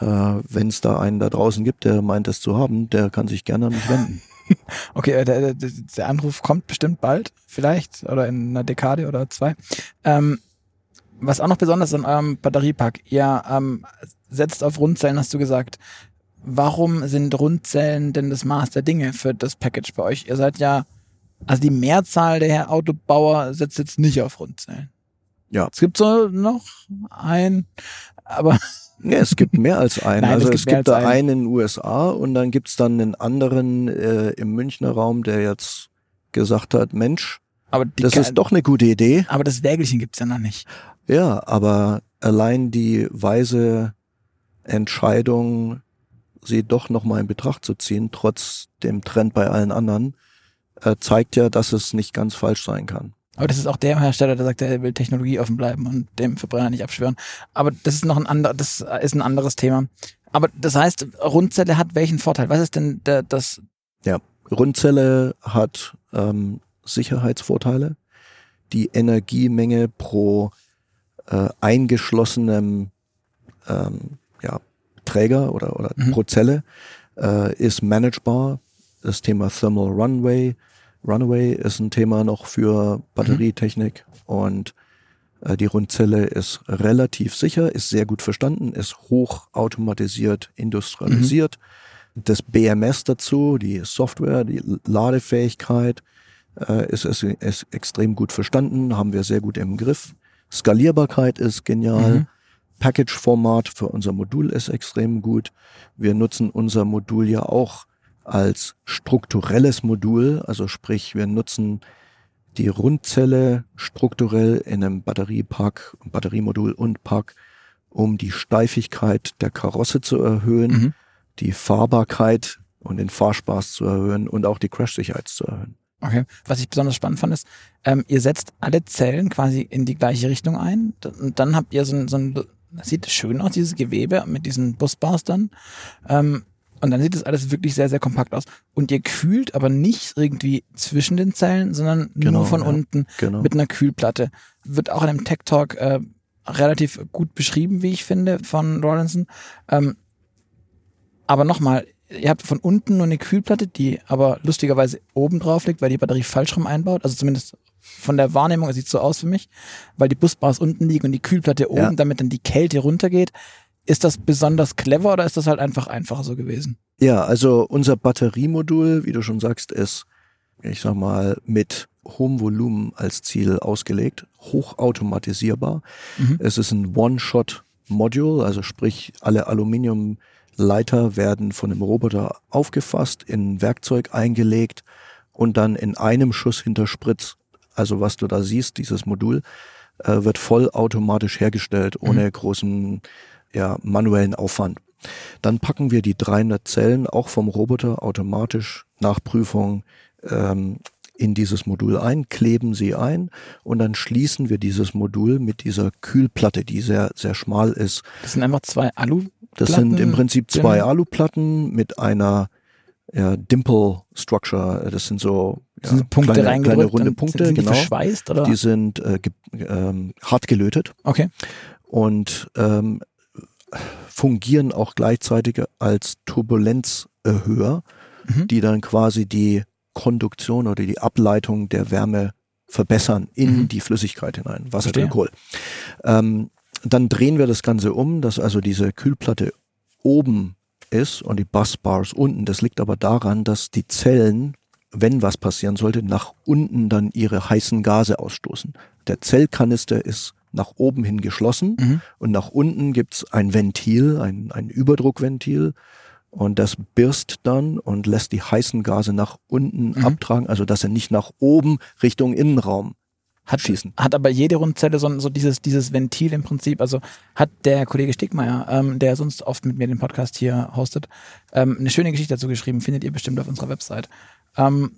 Äh, Wenn es da einen da draußen gibt, der meint, es zu haben, der kann sich gerne an mich wenden. Okay, äh, der, der, der Anruf kommt bestimmt bald, vielleicht, oder in einer Dekade oder zwei. Ähm, was auch noch besonders an eurem Batteriepack, ihr ähm, setzt auf Rundzellen, hast du gesagt. Warum sind Rundzellen denn das Maß der Dinge für das Package bei euch? Ihr seid ja, also die Mehrzahl der Autobauer setzt jetzt nicht auf Rundzellen. Ja. Es gibt so noch ein, aber Ja, es gibt mehr als einen. Nein, also es es gibt mehr gibt da einen. einen in den USA und dann gibt's dann einen anderen äh, im Münchner Raum, der jetzt gesagt hat, Mensch, das ist doch eine gute Idee. aber das Wägelchen gibt's ja noch nicht. Ja, aber allein die weise Entscheidung, sie doch nochmal in Betracht zu ziehen, trotz dem Trend bei allen anderen, äh, zeigt ja, dass es nicht ganz falsch sein kann. Aber das ist auch der Hersteller, der sagt, er will Technologie offen bleiben und dem Verbrenner nicht abschwören. Aber das ist noch ein anderer, das ist ein anderes Thema. Aber das heißt, Rundzelle hat welchen Vorteil? Was ist denn der, das? Rundzelle hat ähm, Sicherheitsvorteile. Die Energiemenge pro äh, eingeschlossenem ähm, ja, Träger oder, oder Mhm. pro Zelle äh, ist managebar. Das Thema Thermal Runway, Runaway ist ein Thema noch für Batterietechnik und äh, die Rundzelle ist relativ sicher, ist sehr gut verstanden, ist hoch automatisiert, industrialisiert. Das BMS dazu, die Software, die Ladefähigkeit äh, ist, ist, ist extrem gut verstanden, haben wir sehr gut im Griff. Skalierbarkeit ist genial. Mhm. Package-Format für unser Modul ist extrem gut. Wir nutzen unser Modul ja auch als strukturelles Modul, also sprich, wir nutzen die Rundzelle strukturell in einem Batteriepack, Batteriemodul und Pack, um die Steifigkeit der Karosse zu erhöhen, Mhm. die Fahrbarkeit und den Fahrspaß zu erhöhen und auch die Crashsicherheit zu erhöhen. Okay. Was ich besonders spannend fand, ist, ähm, ihr setzt alle Zellen quasi in die gleiche Richtung ein und dann habt ihr so ein, so ein das sieht schön aus, dieses Gewebe mit diesen Busbars dann. Ähm, und dann sieht es alles wirklich sehr, sehr kompakt aus. Und ihr kühlt aber nicht irgendwie zwischen den Zellen, sondern Genau, nur von ja, unten Genau. mit einer Kühlplatte. Wird auch in einem Tech Talk äh, relativ gut beschrieben, wie ich finde, von Rawlinson. Ähm, aber nochmal, ihr habt von unten nur eine Kühlplatte, die aber lustigerweise oben drauf liegt, weil die Batterie falsch rum einbaut. Also zumindest von der Wahrnehmung, es sieht so aus für mich, weil die Busbars unten liegen und die Kühlplatte oben, Ja. damit dann die Kälte runtergeht. Ist das besonders clever oder ist das halt einfach einfacher so gewesen? Ja, also unser Batteriemodul, wie du schon sagst, ist, ich sag mal, mit hohem Volumen als Ziel ausgelegt, hochautomatisierbar. Mhm. Es ist ein One-Shot-Module, also sprich, alle Aluminiumleiter werden von dem Roboter aufgefasst, in Werkzeug eingelegt und dann in einem Schuss hinter Spritz, also was du da siehst, dieses Modul, äh, wird vollautomatisch hergestellt, ohne großen ja, manuellen Aufwand. Dann packen wir die 300 Zellen auch vom Roboter automatisch nach Prüfung ähm, in dieses Modul ein, kleben sie ein und dann schließen wir dieses Modul mit dieser Kühlplatte, die sehr, sehr schmal ist. Das sind einfach zwei Alu. Das sind im Prinzip zwei drin. Aluplatten mit einer ja, Dimple Structure. Das sind so ja, sind Punkte kleine, kleine runde Punkte, sind die genau. verschweißt oder? Die sind äh, ge ähm, hart gelötet okay. und ähm, fungieren auch gleichzeitig als Turbulenzerhöher, Mhm. die dann quasi die Konduktion oder die Ableitung der Wärme verbessern in Mhm. die Flüssigkeit hinein, Wasser. Glykol. Ähm, dann drehen wir das Ganze um, dass also diese Kühlplatte oben ist und die Busbars unten. Das liegt aber daran, dass die Zellen, wenn was passieren sollte, nach unten dann ihre heißen Gase ausstoßen. Der Zellkanister ist nach oben hin geschlossen Mhm. und nach unten gibt's ein Ventil, ein, ein Überdruckventil. Und das birst dann und lässt die heißen Gase nach unten Mhm. abtragen, also dass sie nicht nach oben Richtung Innenraum Hat, schießen. hat aber jede Rundzelle so, so dieses, dieses Ventil im Prinzip. Also hat der Kollege Stickmeier, ähm, der sonst oft mit mir den Podcast hier hostet, ähm, eine schöne Geschichte dazu geschrieben, findet ihr bestimmt auf unserer Website. Ähm,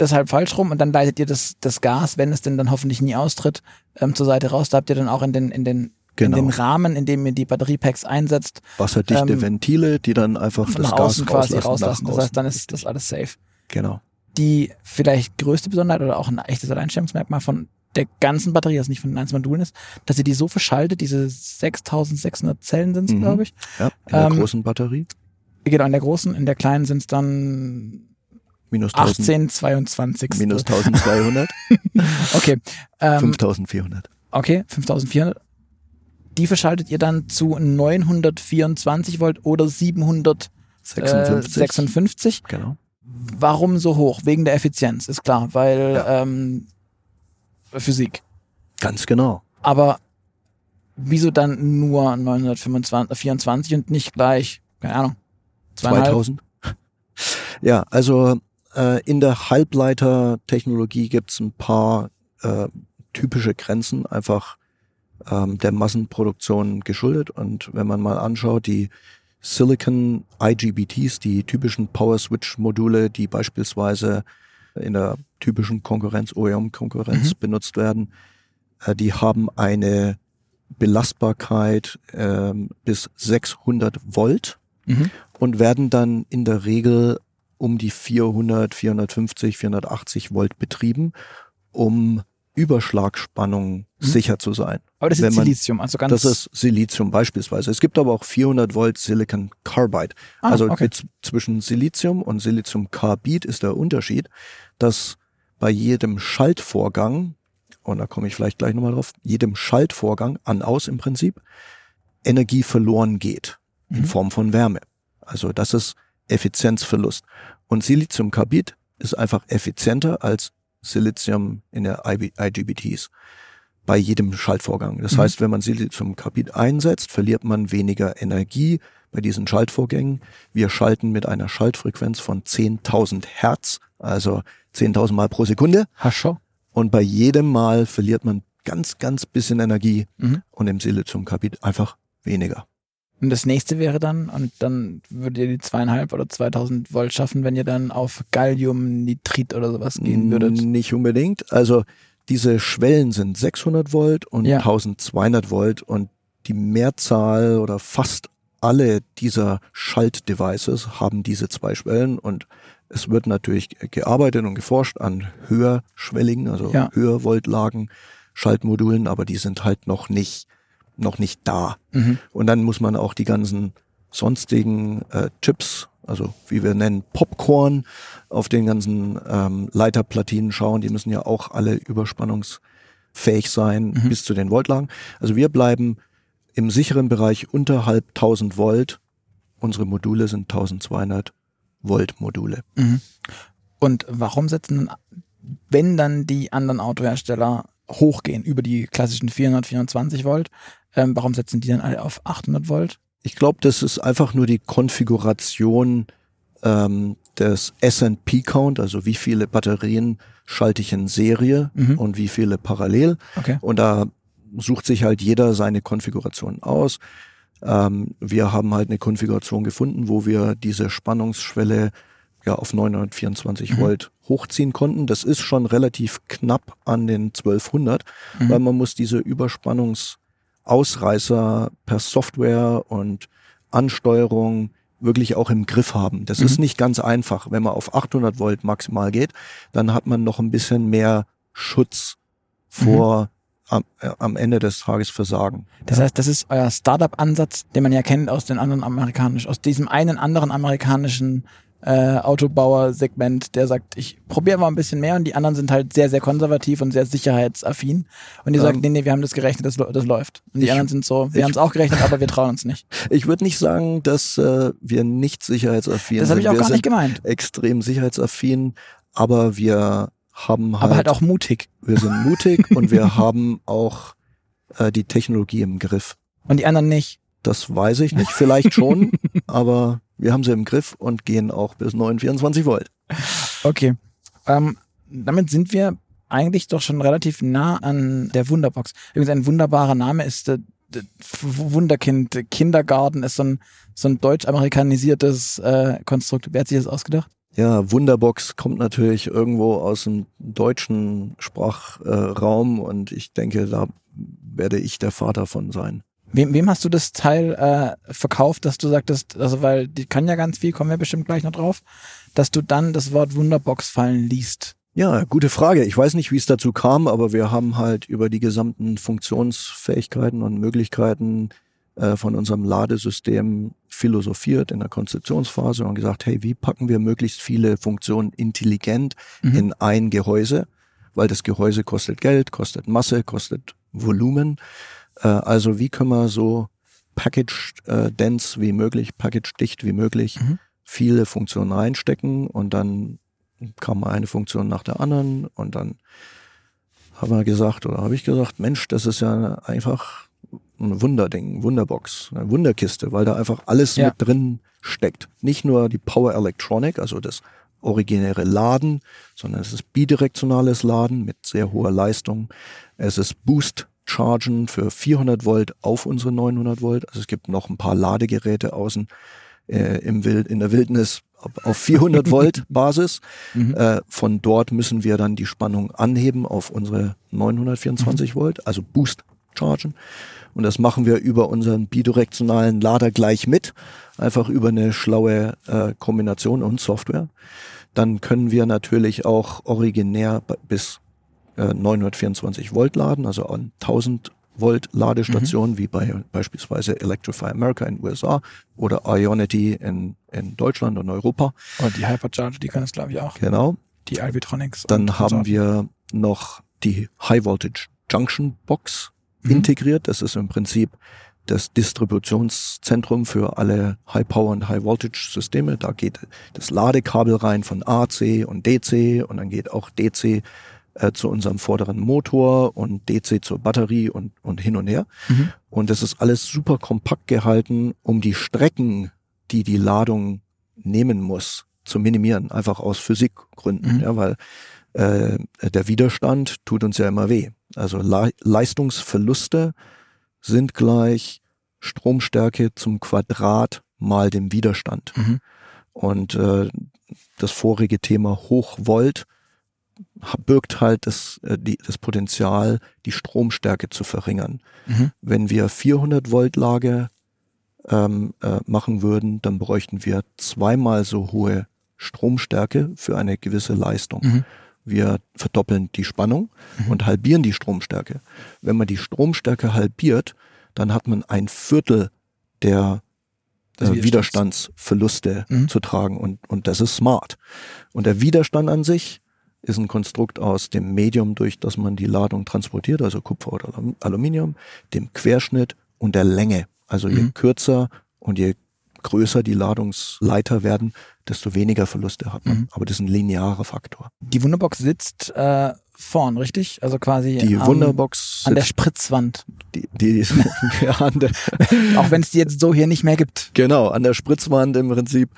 deshalb falsch rum und dann leitet ihr das, das Gas, wenn es denn dann hoffentlich nie austritt, ähm, zur Seite raus. Da habt ihr dann auch in den, in den, Genau. in den Rahmen, in dem ihr die Batteriepacks einsetzt, Wasserdichte ähm, Ventile, die dann einfach das nach Gas außen quasi rauslassen. rauslassen. Das heißt, dann ist das alles safe. Genau. die vielleicht größte Besonderheit oder auch ein echtes Alleinstellungsmerkmal von der ganzen Batterie, also nicht von den einzelnen Modulen ist, dass sie die so verschaltet, diese 6600 Zellen sind es, Mhm. glaube ich. Ja, in der Ähm, großen Batterie. Genau, in der großen, in der kleinen sind es dann Minus 1000, 18, 22. minus 1200, Okay, ähm, 5400. okay, 5400. Die verschaltet ihr dann zu 924 Volt oder 756. 56. 56. Genau. Warum so hoch? Wegen der Effizienz, ist klar, weil Ja. ähm, Physik. Ganz genau. Aber wieso dann nur 924 und nicht gleich, keine Ahnung, zweieinhalb? 2000. Ja, also äh, in der Halbleitertechnologie gibt's ein paar äh, typische Grenzen, einfach ähm, der Massenproduktion geschuldet. Und wenn man mal anschaut, die Silicon IGBTs, die typischen Power Switch Module, die beispielsweise in der typischen Konkurrenz, OEM-Konkurrenz Mhm. benutzt werden, äh, die haben eine Belastbarkeit ähm, bis 600 Volt Mhm. und werden dann in der Regel um die 400, 450, 480 Volt betrieben, um Überschlagspannung Mhm. sicher zu sein. Aber das ist man- Silizium, also ganz. Das ist Silizium beispielsweise. Es gibt aber auch 400 Volt Silicon Carbide. ah, also okay. zwischen Silizium und Siliziumcarbid ist der Unterschied, dass bei jedem Schaltvorgang, und da komme ich vielleicht gleich nochmal drauf, jedem Schaltvorgang an-aus im Prinzip, Energie verloren geht in Mhm. Form von Wärme. Also das ist Effizienzverlust. Und Siliziumcarbid ist einfach effizienter als Silizium in der IGBTs bei jedem Schaltvorgang. Das Mhm. heißt, wenn man Siliziumcarbid einsetzt, verliert man weniger Energie bei diesen Schaltvorgängen. Wir schalten mit einer Schaltfrequenz von 10.000 Hertz, also 10.000 Mal pro Sekunde. Hascho. Und bei jedem Mal verliert man ganz, ganz bisschen Energie Mhm. und im Siliziumcarbid einfach weniger. Und das nächste wäre dann, und dann würdet ihr die zweieinhalb oder 2000 Volt schaffen, wenn ihr dann auf Galliumnitrit oder sowas gehen würdet. Nicht unbedingt. Also diese Schwellen sind 600 Volt und Ja. 1200 Volt und die Mehrzahl oder fast alle dieser Schaltdevices haben diese zwei Schwellen und es wird natürlich gearbeitet und geforscht an höherschwelligen, also Ja. Höhervoltlagen Schaltmodulen, aber die sind halt noch nicht, noch nicht da. Mhm. Und dann muss man auch die ganzen sonstigen äh, Chips, also wie wir nennen Popcorn, auf den ganzen ähm, Leiterplatinen schauen. Die müssen ja auch alle überspannungsfähig sein Mhm. bis zu den Voltlagen. Also wir bleiben im sicheren Bereich unterhalb 1000 Volt. Unsere Module sind 1200 Volt Module. Mhm. Und warum setzen, wenn dann die anderen Autohersteller hochgehen über die klassischen 400, 420 Volt, ähm, warum setzen die dann alle auf 800 Volt? Ich glaube, das ist einfach nur die Konfiguration ähm, des S&P-Count, also wie viele Batterien schalte ich in Serie Mhm. und wie viele parallel. Okay. Und da sucht sich halt jeder seine Konfiguration aus. Ähm, wir haben halt eine Konfiguration gefunden, wo wir diese Spannungsschwelle ja auf 924 Mhm. Volt hochziehen konnten. Das ist schon relativ knapp an den 1200, Mhm. weil man muss diese Überspannungsausreißer per Software und Ansteuerung wirklich auch im Griff haben. Das Mhm. ist nicht ganz einfach. Wenn man auf 800 Volt maximal geht, dann hat man noch ein bisschen mehr Schutz vor am, äh, am Ende des Tages Versagen. Das heißt, das ist euer Startup-Ansatz, den man ja kennt aus den anderen amerikanischen, aus diesem einen anderen amerikanischen äh, Autobauer-Segment, der sagt, ich probiere mal ein bisschen mehr und die anderen sind halt sehr, sehr konservativ und sehr sicherheitsaffin. Und die Ähm, sagen, nee, nee, wir haben das gerechnet, das, das läuft. Und die ich- anderen sind so, wir haben es auch gerechnet, aber wir trauen uns nicht. Ich würde nicht sagen, dass äh, wir nicht sicherheitsaffin Das sind. habe ich auch wir gar nicht gemeint. extrem sicherheitsaffin, aber wir haben halt, Aber halt auch mutig. wir sind mutig und wir haben auch äh, die Technologie im Griff. Und die anderen nicht. Das weiß ich nicht, vielleicht schon, aber wir haben sie im Griff und gehen auch bis 924 Volt. Okay. Ähm, damit sind wir eigentlich doch schon relativ nah an der Wunderbox. Übrigens ein wunderbarer Name ist äh, Wunderkind. Kindergarten ist so ein, so ein deutsch-amerikanisiertes äh, Konstrukt. Wer hat sich das ausgedacht? Ja, Wunderbox kommt natürlich irgendwo aus dem deutschen Sprachraum und ich denke, da werde ich der Vater von sein. Wem, wem hast du das Teil äh, verkauft, dass du sagtest, also weil die kann ja ganz viel, kommen wir bestimmt gleich noch drauf, dass du dann das Wort Wunderbox fallen liest. Ja, gute Frage. Ich weiß nicht, wie es dazu kam, aber wir haben halt über die gesamten Funktionsfähigkeiten und Möglichkeiten äh, von unserem Ladesystem philosophiert in der Konzeptionsphase und gesagt, hey, wie packen wir möglichst viele Funktionen intelligent Mhm. in ein Gehäuse? Weil das Gehäuse kostet Geld, kostet Masse, kostet Volumen. Äh, also wie können wir so package-dense wie möglich, package-dicht wie möglich Mhm. viele Funktionen reinstecken und dann kam eine Funktion nach der anderen und dann haben wir gesagt oder habe ich gesagt, Mensch, das ist ja einfach ein Wunderding, Wunderbox, eine Wunderkiste, weil da einfach alles Ja. mit drin steckt. Nicht nur die Power Electronic, also das originäre Laden, sondern es ist bidirektionales Laden mit sehr hoher Leistung. Es ist Boost Chargen für 400 Volt auf unsere 900 Volt. Also es gibt noch ein paar Ladegeräte außen äh, im Wild, in der Wildnis auf- auf 400 Volt Basis. Mhm. Äh, von dort müssen wir dann die Spannung anheben auf unsere 924 Volt, also Boost chargen. Und das machen wir über unseren bidirektionalen Lader gleich mit, einfach über eine schlaue äh, Kombination und Software. Dann können wir natürlich auch originär bis äh, 924 Volt laden, also an 1000 Volt Ladestationen, wie bei beispielsweise Electrify America in den USA oder Ionity in, in Deutschland und Europa. Und die Hypercharger, die können es glaube ich auch. Genau. Die Alvitronics. Dann haben wir noch die High Voltage Junction Box Mhm. integriert. Das ist im Prinzip das Distributionszentrum für alle High Power und High Voltage Systeme. Da geht das Ladekabel rein von AC und DC und dann geht auch DC äh, zu unserem vorderen Motor und DC zur Batterie und, und hin und her. Mhm. Und das ist alles super kompakt gehalten, um die Strecken, die die Ladung nehmen muss, zu minimieren, einfach aus Physikgründen, Mhm. ja, weil äh, der Widerstand tut uns ja immer weh. Also Le Leistungsverluste sind gleich Stromstärke zum Quadrat mal dem Widerstand. Mhm. Und äh, das vorige Thema Hochvolt birgt halt das, äh, die, das Potenzial, die Stromstärke zu verringern. Mhm. Wenn wir 400 Volt Lager ähm, äh, machen würden, dann bräuchten wir zweimal so hohe Stromstärke für eine gewisse Leistung. Mhm. Wir verdoppeln die Spannung und halbieren die Stromstärke. Wenn man die Stromstärke halbiert, dann hat man ein Viertel der äh, Widerstands. Widerstandsverluste Mhm. zu tragen und, und das ist smart. Und der Widerstand an sich ist ein Konstrukt aus dem Medium, durch das man die Ladung transportiert, also Kupfer oder Alum- Aluminium, dem Querschnitt und der Länge. Also je Mhm. kürzer und je größer die Ladungsleiter werden, desto weniger Verluste hat man. Mhm. Aber das ist ein linearer Faktor. Die Wunderbox sitzt äh, vorn, richtig? Also quasi Die am- Wunderbox an der Spritzwand. die, die ja, an der, Auch wenn es die jetzt so hier nicht mehr gibt. Genau, an der Spritzwand im Prinzip.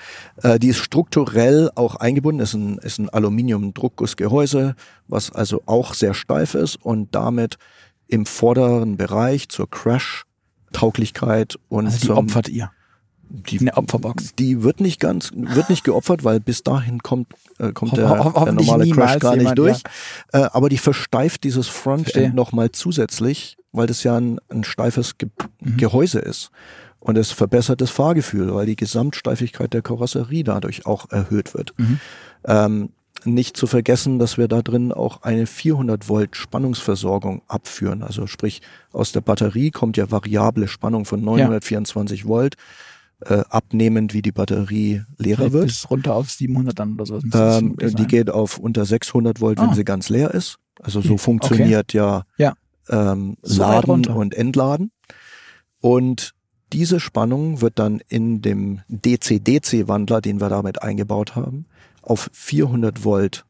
Äh, die ist strukturell auch eingebunden, ist ein, ist ein Aluminium-Druckgussgehäuse, was also auch sehr steif ist und damit im vorderen Bereich zur Crash-Tauglichkeit und Also die opfert ihr. Die, Eine Opferbox. die wird nicht ganz, wird nicht geopfert, weil bis dahin kommt, äh, kommt Ho- der, ho- der normale Crash gar nicht jemand, durch. Äh, aber die versteift dieses. Frontend nochmal zusätzlich, weil das ja ein, ein steifes Ge Mhm. Gehäuse ist. Und es verbessert das Fahrgefühl, weil die Gesamtsteifigkeit der Karosserie dadurch auch erhöht wird. Mhm. Ähm, nicht zu vergessen, dass wir da drin auch eine 400 Volt Spannungsversorgung abführen. Also sprich, aus der Batterie kommt ja variable Spannung von 924 Volt, äh, abnehmend wie die Batterie leerer Vielleicht wird. Bis runter auf 700 dann oder so. Ähm, die geht auf unter 600 Volt, wenn Ah. sie ganz leer ist. Also so Hm, funktioniert ja, Ja. Ähm, So Laden und Entladen. Und diese Spannung wird dann in dem DC-DC-Wandler, den wir damit eingebaut haben, auf 400 Volt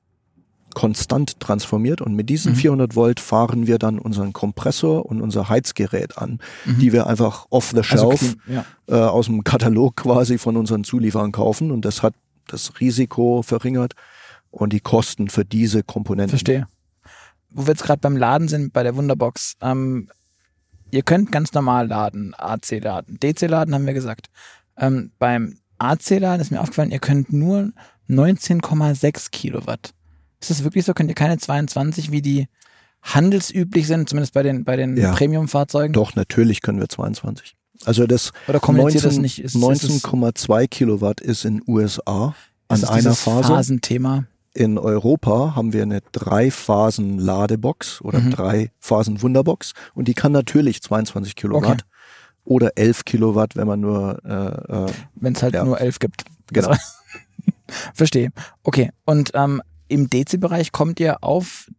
konstant transformiert und mit diesen Mhm. 400 Volt fahren wir dann unseren Kompressor und unser Heizgerät an, Mhm. die wir einfach off the also shelf clean, ja. äh, aus dem Katalog quasi von unseren Zulieferern kaufen und das hat das Risiko verringert und die Kosten für diese Komponenten. Verstehe. Wo wir jetzt gerade beim Laden sind, bei der Wunderbox, ähm, ihr könnt ganz normal laden, AC laden. DC laden haben wir gesagt. Ähm, beim AC laden ist mir aufgefallen, ihr könnt nur 19,6 Kilowatt. Ist das wirklich so? Könnt ihr keine 22, wie die handelsüblich sind, zumindest bei den, bei den Ja. Premium-Fahrzeugen? Doch, natürlich können wir 22. Also das Oder kommuniziert 19 das nicht? Ist, ist das, 19,2 Kilowatt ist in USA an einer Phase. Phasenthema. In Europa haben wir eine Drei-Phasen-Ladebox oder Mhm. Drei-Phasen-Wunderbox und die kann natürlich 22 Kilowatt oder 11 Kilowatt, wenn man nur äh, äh, wenn es halt Ja. nur elf gibt. Genau. Verstehe. Okay. Und ähm, im DC-Bereich kommt ihr auf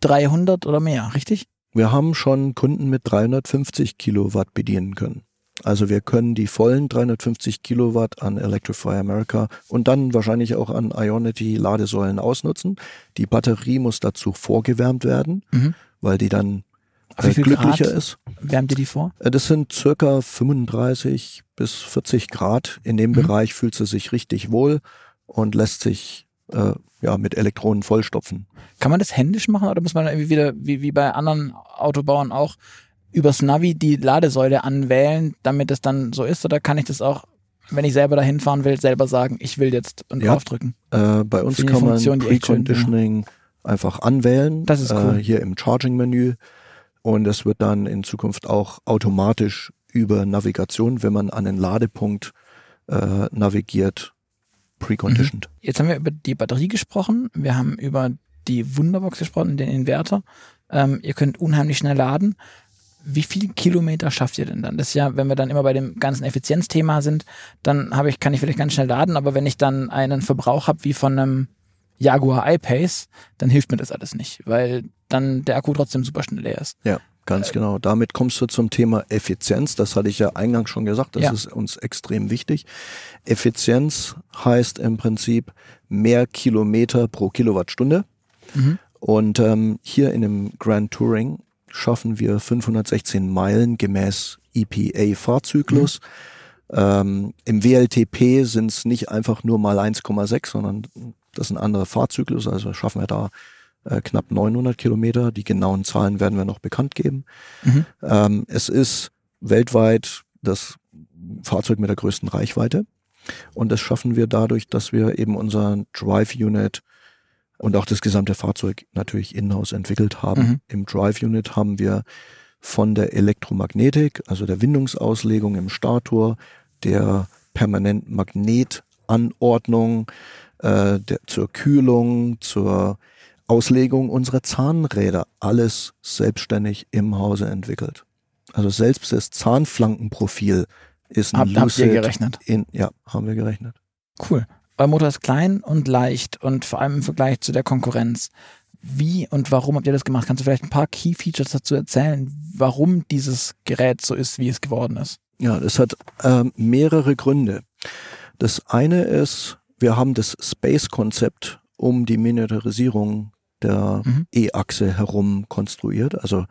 300 oder mehr, richtig? Wir haben schon Kunden mit 350 Kilowatt bedienen können. Also wir können die vollen 350 Kilowatt an Electrify America und dann wahrscheinlich auch an Ionity Ladesäulen ausnutzen. Die Batterie muss dazu vorgewärmt werden, Mhm. weil die dann äh, viel glücklicher Grad ist. wärmt ihr die vor? Äh, Das sind circa 35 bis 40 Grad. In dem Mhm. Bereich fühlt sie sich richtig wohl und lässt sich äh, ja mit Elektronen vollstopfen. Kann man das händisch machen oder muss man irgendwie wieder, wie, wie bei anderen Autobauern auch, übers Navi die Ladesäule anwählen, damit es dann so ist? Oder kann ich das auch, wenn ich selber dahin fahren will, selber sagen, ich will jetzt und Ja. draufdrücken? Äh, bei uns kann man Funktion, die echt schön, Preconditioning einfach anwählen. Das ist cool. Äh, hier im Charging-Menü. Und es wird dann in Zukunft auch automatisch über Navigation, wenn man an den Ladepunkt äh, navigiert, preconditioned. Jetzt haben wir über die Batterie gesprochen, wir haben über die Wunderbox gesprochen, den Inverter. Ähm, ihr könnt unheimlich schnell laden. Wie viel Kilometer schafft ihr denn dann? Das ist ja, wenn wir dann immer bei dem ganzen Effizienzthema sind, dann habe ich, kann ich vielleicht ganz schnell laden, aber wenn ich dann einen Verbrauch habe wie von einem Jaguar I-Pace, dann hilft mir das alles nicht, weil dann der Akku trotzdem super schnell leer ist. Ja, ganz genau. Damit kommst du zum Thema Effizienz. Das hatte ich ja eingangs schon gesagt. Das Ja. ist uns extrem wichtig. Effizienz heißt im Prinzip mehr Kilometer pro Kilowattstunde. Mhm. Und ähm, hier in dem Grand Touring schaffen wir 516 Meilen gemäß EPA-Fahrzyklus. Ähm, Im WLTP sind es nicht einfach nur mal 1,6, sondern das ist ein anderer Fahrzyklus. Also schaffen wir da äh, knapp 900 Kilometer. Die genauen Zahlen werden wir noch bekannt geben. Mhm. Ähm, es ist weltweit das Fahrzeug mit der größten Reichweite. Und das schaffen wir dadurch, dass wir eben unser Drive Unit und auch das gesamte Fahrzeug natürlich in-house entwickelt haben. Mhm. Im Drive Unit haben wir von der Elektromagnetik, also der Windungsauslegung im Stator, der permanent Magnetanordnung, äh, der, zur Kühlung, zur Auslegung unserer Zahnräder, alles selbstständig im Hause entwickelt. Also selbst das Zahnflankenprofil ist ein Habt, habt ihr Lucid gerechnet? in, ja, haben wir gerechnet. Cool. Euer Motor ist klein und leicht und vor allem im Vergleich zu der Konkurrenz. Wie und warum habt ihr das gemacht? Kannst du vielleicht ein paar Key Features dazu erzählen, warum dieses Gerät so ist, wie es geworden ist? Ja, das hat ähm, mehrere Gründe. Das eine ist, wir haben das Space-Konzept um die Miniaturisierung der Mhm. E-Achse herum konstruiert. Also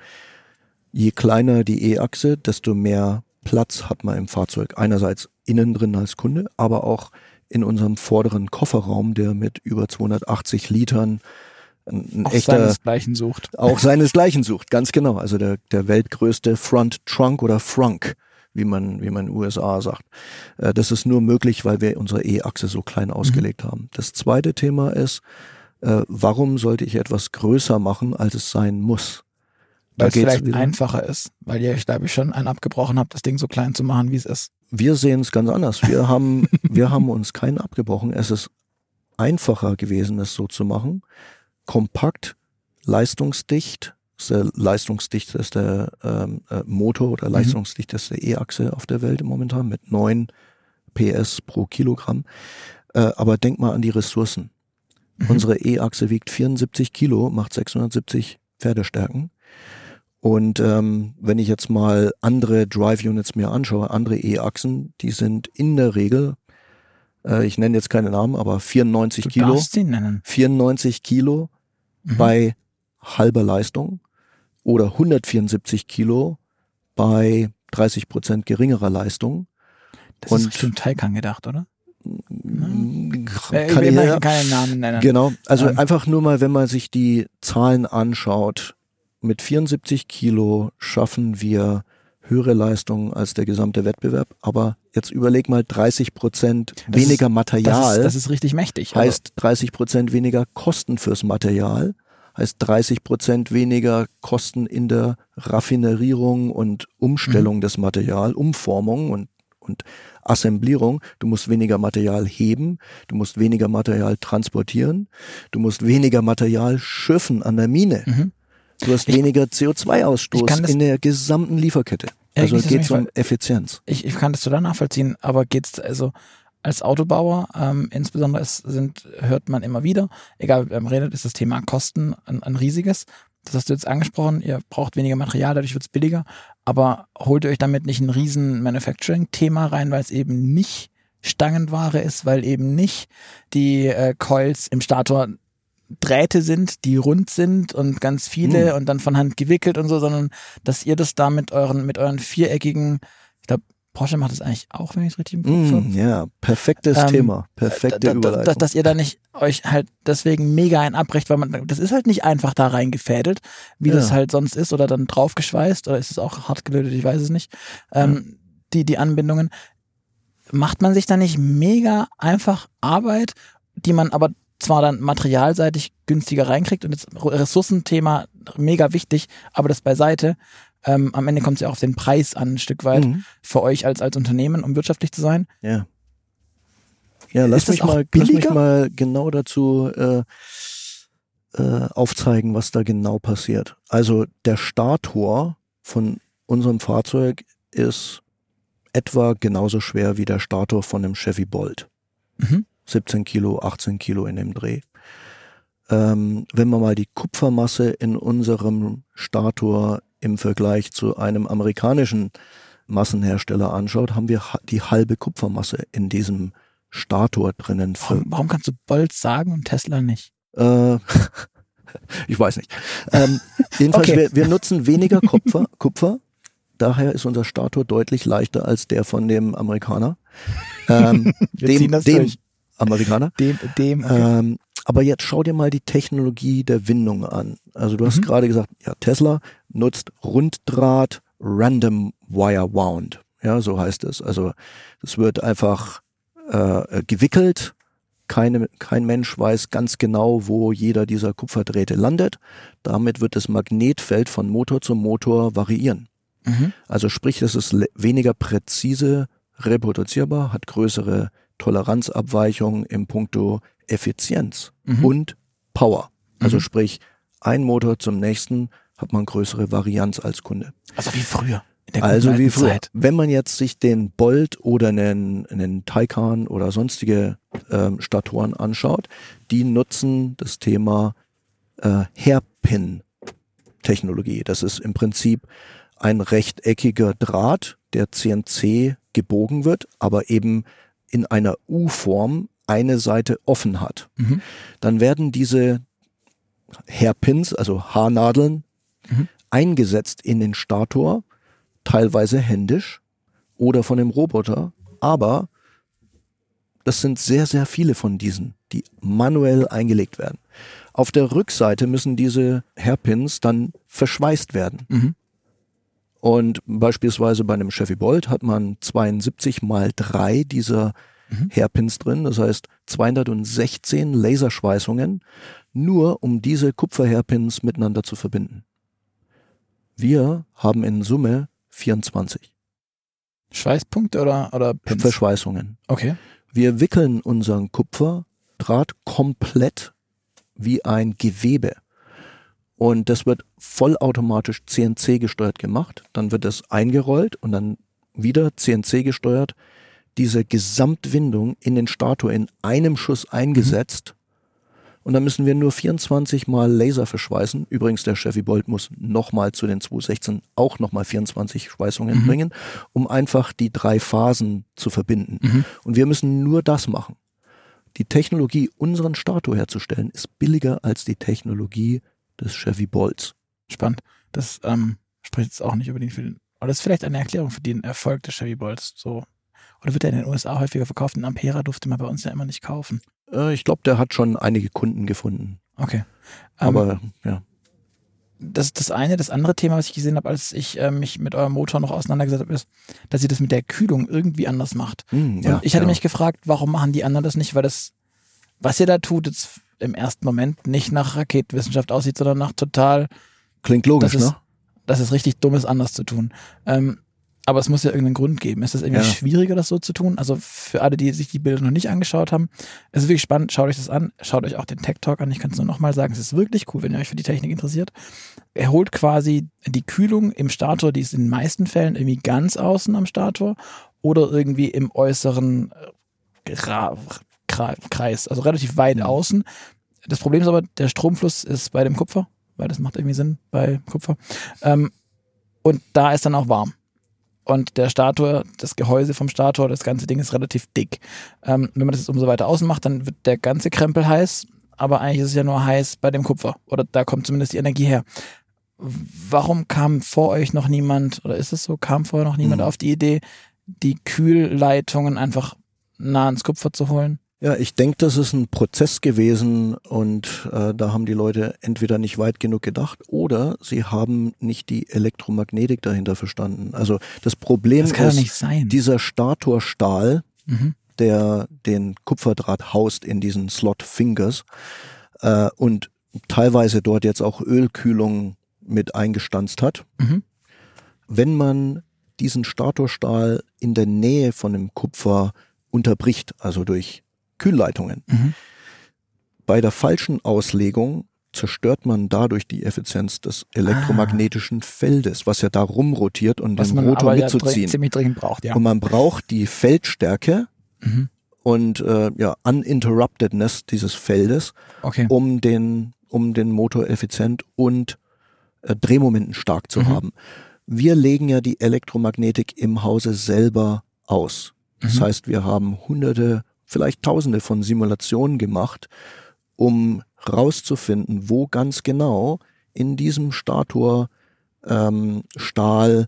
je kleiner die E-Achse, desto mehr Platz hat man im Fahrzeug. Einerseits innen drin als Kunde, aber auch in unserem vorderen Kofferraum, der mit über 280 Litern ein, Auch echter seinesgleichen sucht. auch seinesgleichen sucht, ganz genau. Also der, der weltgrößte Front Trunk oder Frunk, wie man, wie man in den USA sagt. Äh, Das ist nur möglich, weil wir unsere E-Achse so klein ausgelegt haben. Das zweite Thema ist, äh, warum sollte ich etwas größer machen, als es sein muss? Weil es vielleicht wieder- einfacher ist, weil ihr, glaube ich, schon einen abgebrochen habt, das Ding so klein zu machen, wie es ist. Wir sehen es ganz anders. Wir haben, wir haben uns keinen abgebrochen. Es ist einfacher gewesen, es so zu machen. Kompakt, leistungsdicht, ist der ähm, äh, Motor oder leistungsdichteste E-Achse auf der Welt momentan mit 9 PS pro Kilogramm. Äh, aber denk mal an die Ressourcen. Unsere E-Achse wiegt 74 Kilo, macht 670 Pferdestärken. Und ähm, wenn ich jetzt mal andere Drive Units mir anschaue, andere E-Achsen, die sind in der Regel, äh, ich nenne jetzt keine Namen, aber 94 Du Kilo, ihn nennen. 94 Kilo Mhm. bei halber Leistung oder 174 Kilo bei 30 Prozent geringerer Leistung. Das und- ist Richtung Taycan gedacht, oder? Äh, ich wir möchten keinen Namen nennen. Genau, also Ähm. einfach nur mal, wenn man sich die Zahlen anschaut, mit 74 Kilo schaffen wir höhere Leistungen als der gesamte Wettbewerb, aber jetzt überleg mal 30 Prozent Das weniger Das Material, ist, das ist richtig mächtig. Heißt 30 Prozent weniger Kosten fürs Material, heißt 30 Prozent weniger Kosten in der Raffinerierung und Umstellung Mhm. des Material, Umformung und, und Assemblierung. Du musst weniger Material heben, du musst weniger Material transportieren, du musst weniger Material schiffen an der Mine. Mhm. Du hast Ich- weniger ich CO2-Ausstoß kann das- in der gesamten Lieferkette. Ja, Also es geht das- um Effizienz. ich, ich kann das total nachvollziehen, aber geht's also als Autobauer, ähm, insbesondere es sind, hört man immer wieder, egal wer man redet, ist das Thema Kosten ein, ein riesiges. Das hast du jetzt angesprochen, ihr braucht weniger Material, dadurch wird's billiger, aber holt ihr euch damit nicht ein riesen Manufacturing-Thema rein, weil es eben nicht Stangenware ist, weil eben nicht die äh, Coils im Stator Drähte sind, die rund sind und ganz viele Hm. und dann von Hand gewickelt und so, sondern dass ihr das da mit euren, mit euren viereckigen, ich glaube, Porsche macht das eigentlich auch, wenn ich es richtig im Kopf habe. Mm, ja, perfektes Ähm, Thema, perfekte Da- da- da- Überleitung. Dass ihr da nicht euch halt deswegen mega ein abbrecht, weil man, das ist halt nicht einfach da reingefädelt, wie das Ja. halt sonst ist oder dann draufgeschweißt oder ist es auch hart gelötet, ich weiß es nicht. Ähm, die, die Anbindungen. Macht man sich da nicht mega einfach Arbeit, die man aber zwar dann materialseitig günstiger reinkriegt und jetzt Ressourcenthema mega wichtig, aber das beiseite. Ähm, am Ende kommt es ja auch auf den Preis an, ein Stück weit Mhm. für euch als, als Unternehmen, um wirtschaftlich zu sein. Ja. Ja, lass mich, mal, lass mich mal genau dazu äh, äh, aufzeigen, was da genau passiert. Also der Stator von unserem Fahrzeug ist etwa genauso schwer wie der Stator von einem Chevy Bolt. Mhm. 17 Kilo, 18 Kilo in dem Dreh. Ähm, wenn man mal die Kupfermasse in unserem Stator im Vergleich zu einem amerikanischen Massenhersteller anschaut, haben wir die halbe Kupfermasse in diesem Stator drinnen. Warum, warum kannst du Bolt sagen und Tesla nicht? äh, ich weiß nicht. Ähm, jedenfalls, Okay. wir, wir nutzen weniger Kupfer, Kupfer. Daher ist unser Stator deutlich leichter als der von dem Amerikaner. Ähm, dem, dem durch. Amerikaner. Dem, dem, okay. Ähm, aber jetzt schau dir mal die Technologie der Windung an. Also du hast Mhm. gerade gesagt, ja, Tesla nutzt Runddraht Random Wire Wound. Ja, so heißt es. Also es wird einfach äh, gewickelt. Keine, kein Mensch weiß ganz genau, wo jeder dieser Kupferdrähte landet. Damit wird das Magnetfeld von Motor zu Motor variieren. Mhm. Also sprich, es ist weniger präzise reproduzierbar, hat größere Toleranzabweichungen im Puncto Effizienz Mhm. und Power. Also Mhm. sprich, ein Motor zum nächsten hat man größere Varianz als Kunde. Also wie früher. Also wie früher. Zeit. Wenn man jetzt sich den Bolt oder einen, einen Taycan oder sonstige ähm, Statoren anschaut, die nutzen das Thema äh, Hairpin-Technologie. Das ist im Prinzip ein rechteckiger Draht, der CNC gebogen wird, aber eben in einer U-Form eine Seite offen hat. Mhm. Dann werden diese Hairpins, also Haarnadeln, Mhm. eingesetzt in den Stator, teilweise händisch oder von dem Roboter, aber das sind sehr, sehr viele von diesen, die manuell eingelegt werden. Auf der Rückseite müssen diese Hairpins dann verschweißt werden. Mhm. Und beispielsweise bei einem Chevy Bolt hat man 72 mal drei dieser Mhm. Hairpins drin, das heißt 216 Laserschweißungen, nur um diese Kupferhairpins miteinander zu verbinden. Wir haben in Summe 24 Schweißpunkte oder, oder Pins? Verschweißungen. Okay. Wir wickeln unseren Kupferdraht komplett wie ein Gewebe. Und das wird vollautomatisch CNC gesteuert gemacht. Dann wird es eingerollt und dann wieder CNC gesteuert. Diese Gesamtwindung in den Stator in einem Schuss eingesetzt. Und dann müssen wir nur 24 mal Laser verschweißen. Übrigens, der Chevy Bolt muss nochmal zu den 216 auch nochmal 24 Schweißungen Mhm. bringen, um einfach die drei Phasen zu verbinden. Mhm. Und wir müssen nur das machen. Die Technologie, unseren Stator herzustellen, ist billiger als die Technologie des Chevy Bolts. Spannend. Das ähm, spricht jetzt auch nicht unbedingt für den. Aber das ist vielleicht eine Erklärung für den Erfolg des Chevy Bolts. So. Oder wird er in den USA häufiger verkauft? Ein Ampera durfte man bei uns ja immer nicht kaufen. Äh, ich glaube, der hat schon einige Kunden gefunden. Okay. Ähm, Aber ja. das ist das eine. Das andere Thema, was ich gesehen habe, als ich äh, mich mit eurem Motor noch auseinandergesetzt habe, ist, dass ihr das mit der Kühlung irgendwie anders macht. Und ja, ich hatte ja. mich gefragt, warum machen die anderen das nicht? Weil das, was ihr da tut, jetzt im ersten Moment nicht nach Raketenwissenschaft aussieht, sondern nach total, Klingt logisch, das ist- ne? dass es richtig dumm ist, anders zu tun. Ähm, aber es muss ja irgendeinen Grund geben. Ist es irgendwie Ja. schwieriger, das so zu tun? Also für alle, die sich die Bilder noch nicht angeschaut haben, es ist wirklich spannend. Schaut euch das an. Schaut euch auch den Tech Talk an. Ich kann es nur nochmal sagen. Es ist wirklich cool, wenn ihr euch für die Technik interessiert. Er holt quasi die Kühlung im Stator, die ist in den meisten Fällen irgendwie ganz außen am Stator oder irgendwie im äußeren äh, Gra Kra Kreis, also relativ weit Mhm. außen. Das Problem ist aber, der Stromfluss ist bei dem Kupfer, weil das macht irgendwie Sinn bei Kupfer. Ähm, und da ist dann auch warm. Und der Stator, das Gehäuse vom Stator, das ganze Ding ist relativ dick. Ähm, wenn man das jetzt umso weiter außen macht, dann wird der ganze Krempel heiß, aber eigentlich ist es ja nur heiß bei dem Kupfer. Oder da kommt zumindest die Energie her. Warum kam vor euch noch niemand, oder ist es so, kam vorher noch niemand Mhm. auf die Idee, die Kühlleitungen einfach nah ans Kupfer zu holen? Ja, ich denke, das ist ein Prozess gewesen und äh, da haben die Leute entweder nicht weit genug gedacht oder sie haben nicht die Elektromagnetik dahinter verstanden. Also das Problem Das ist, dieser Statorstahl, Mhm. der den Kupferdraht haust in diesen Slot Fingers äh, und teilweise dort jetzt auch Ölkühlung mit eingestanzt hat. Mhm. Wenn man diesen Statorstahl in der Nähe von dem Kupfer unterbricht, also durch Kühlleitungen, Mhm. bei der falschen Auslegung zerstört man dadurch die Effizienz des elektromagnetischen Feldes, was ja da rumrotiert und Was den Rotor ja mitzuziehen. dringend braucht, ja. Und man braucht die Feldstärke Mhm. und äh, ja, Uninterruptedness dieses Feldes, Okay. um den, um den Motor effizient und äh, Drehmomenten stark zu Mhm. haben. Wir legen ja die Elektromagnetik im Hause selber aus. Das Mhm. heißt, wir haben hunderte, vielleicht tausende von Simulationen gemacht, um rauszufinden, wo ganz genau in diesem Stator ähm, Stahl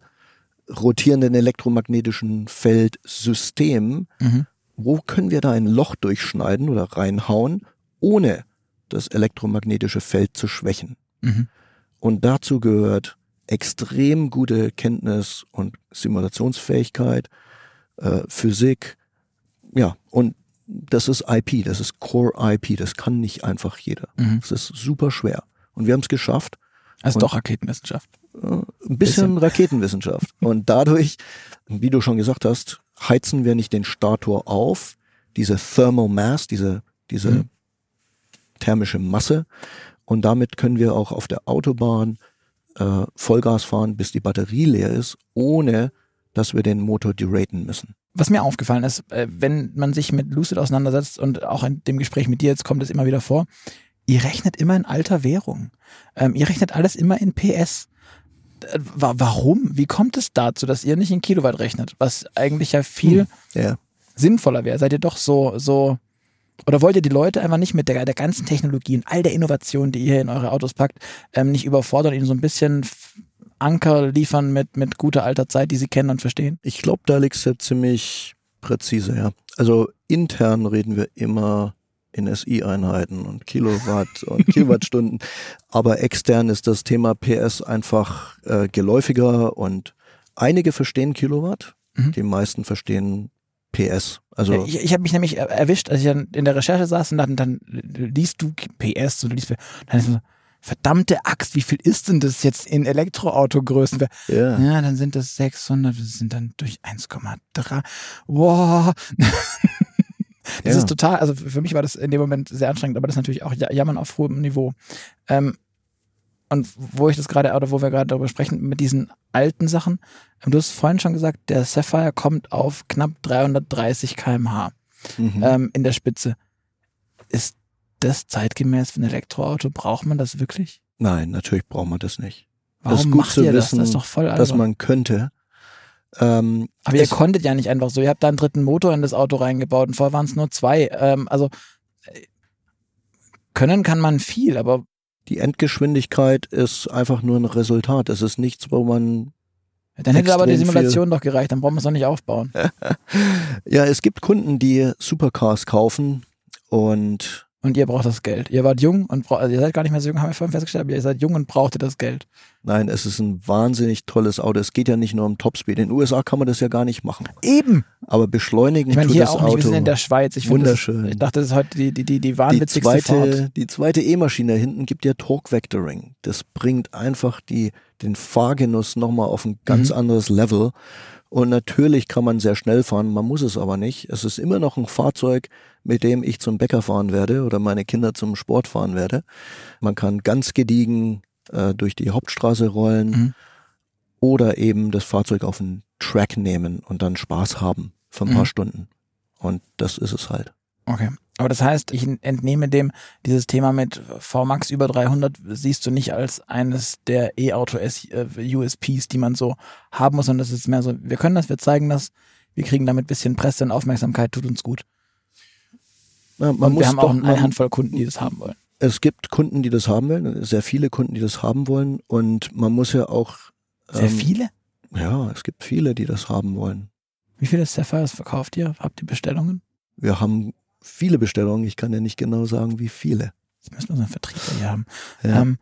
rotierenden elektromagnetischen Feldsystem Mhm. wo können wir da ein Loch durchschneiden oder reinhauen, ohne das elektromagnetische Feld zu schwächen. Mhm. Und dazu gehört extrem gute Kenntnis und Simulationsfähigkeit, äh, Physik, ja, und das ist IP, das ist Core IP, das kann nicht einfach jeder. Mhm. Das ist super schwer. Und wir haben es geschafft. Also doch Raketenwissenschaft. Äh, Ein bisschen, Bisschen. Raketenwissenschaft. Und dadurch, wie du schon gesagt hast, heizen wir nicht den Stator auf, diese Thermal Mass, diese, diese Mhm. thermische Masse. Und damit können wir auch auf der Autobahn äh, Vollgas fahren, bis die Batterie leer ist, ohne dass wir den Motor deraten müssen. Was mir aufgefallen ist, äh, wenn man sich mit Lucid auseinandersetzt und auch in dem Gespräch mit dir jetzt kommt es immer wieder vor, ihr rechnet immer in alter Währung. Ähm, ihr rechnet alles immer in PS. Äh, wa- Warum? Wie kommt es dazu, dass ihr nicht in Kilowatt rechnet? Was eigentlich ja viel Ja. sinnvoller wäre. Seid ihr doch so, so, oder wollt ihr die Leute einfach nicht mit der, der ganzen Technologie und all der Innovation, die ihr in eure Autos packt, ähm, nicht überfordern, ihnen so ein bisschen Anker liefern mit, mit guter alter Zeit, die sie kennen und verstehen? Ich glaube, da liegst du ziemlich präzise, ja. Also intern reden wir immer in SI-Einheiten und Kilowatt und Kilowattstunden, aber extern ist das Thema PS einfach äh, geläufiger und einige verstehen Kilowatt, Mhm. die meisten verstehen PS. Also ich ich habe mich nämlich er- erwischt, als ich dann in der Recherche saß und dann, dann liest du PS und du liest, dann ist so, verdammte Axt, wie viel ist denn das jetzt in Elektroautogrößen? ja. Ja, dann sind das 600, das sind dann durch 1,3. Wow. Das Ja. ist total, also für mich war das in dem Moment sehr anstrengend, aber das ist natürlich auch Ja- Jammern auf hohem Niveau. Ähm, und wo ich das gerade, oder wo wir gerade darüber sprechen, mit diesen alten Sachen, ähm, du hast vorhin schon gesagt, der Sapphire kommt auf knapp 330 km/h Mhm. ähm, in der Spitze. Ist das zeitgemäß für ein Elektroauto? Braucht man das wirklich? Nein, natürlich braucht man das nicht. Warum ist gut macht zu ihr das? wissen, Das ist doch voll Dass man könnte. Ähm, Aber ihr konntet ja nicht einfach so. Ihr habt da einen dritten Motor in das Auto reingebaut und vorher waren es nur zwei. Ähm, also äh, können kann man viel, aber die Endgeschwindigkeit ist einfach nur ein Resultat. Es ist nichts, wo man dann hätte aber die Simulation doch gereicht. Dann brauchen wir es doch nicht aufbauen. Ja, es gibt Kunden, die Supercars kaufen und Und ihr braucht das Geld. Ihr wart jung und also ihr seid gar nicht mehr so jung, haben wir vorhin festgestellt, aber ihr seid jung und brauchtet das Geld. nein, es ist ein wahnsinnig tolles Auto. Es geht ja nicht nur um Topspeed. In den USA kann man das ja gar nicht machen. Eben. Aber beschleunigen Ich meine, tut hier das auch nicht. Wir Auto. sind in der Schweiz. Ich finde, das- Wunderschön. Ich dachte, das ist heute die, die, die, die die wahnwitzigste Fahrt. zweite, die zweite E-Maschine da hinten gibt ja Torque Vectoring. Das bringt einfach die, den Fahrgenuss nochmal auf ein ganz Mhm. anderes Level. Und natürlich kann man sehr schnell fahren, man muss es aber nicht. Es ist immer noch ein Fahrzeug, mit dem ich zum Bäcker fahren werde oder meine Kinder zum Sport fahren werde. Man kann ganz gediegen äh, durch die Hauptstraße rollen Mhm. oder eben das Fahrzeug auf den Track nehmen und dann Spaß haben für ein Mhm. paar Stunden. Und das ist es halt. Okay. Aber das heißt, ich entnehme dem, dieses Thema mit VMAX über 300 siehst du nicht als eines der E-Auto-USPs, die man so haben muss, sondern das ist mehr so, wir können das, wir zeigen das, wir kriegen damit ein bisschen Presse und Aufmerksamkeit, tut uns gut. Ja, man und muss wir haben doch, auch eine Handvoll Kunden, die das haben wollen. es gibt Kunden, die das haben wollen, sehr viele Kunden, die das haben wollen. Und man muss ja auch. Sehr ähm, viele? Ja, es gibt viele, die das haben wollen. Wie viele Sapphires verkauft ihr? Habt ihr Bestellungen? Wir haben viele Bestellungen. Ich kann ja nicht genau sagen, wie viele. Jetzt müssen wir so einen Vertriebler hier haben. Ja. Ähm,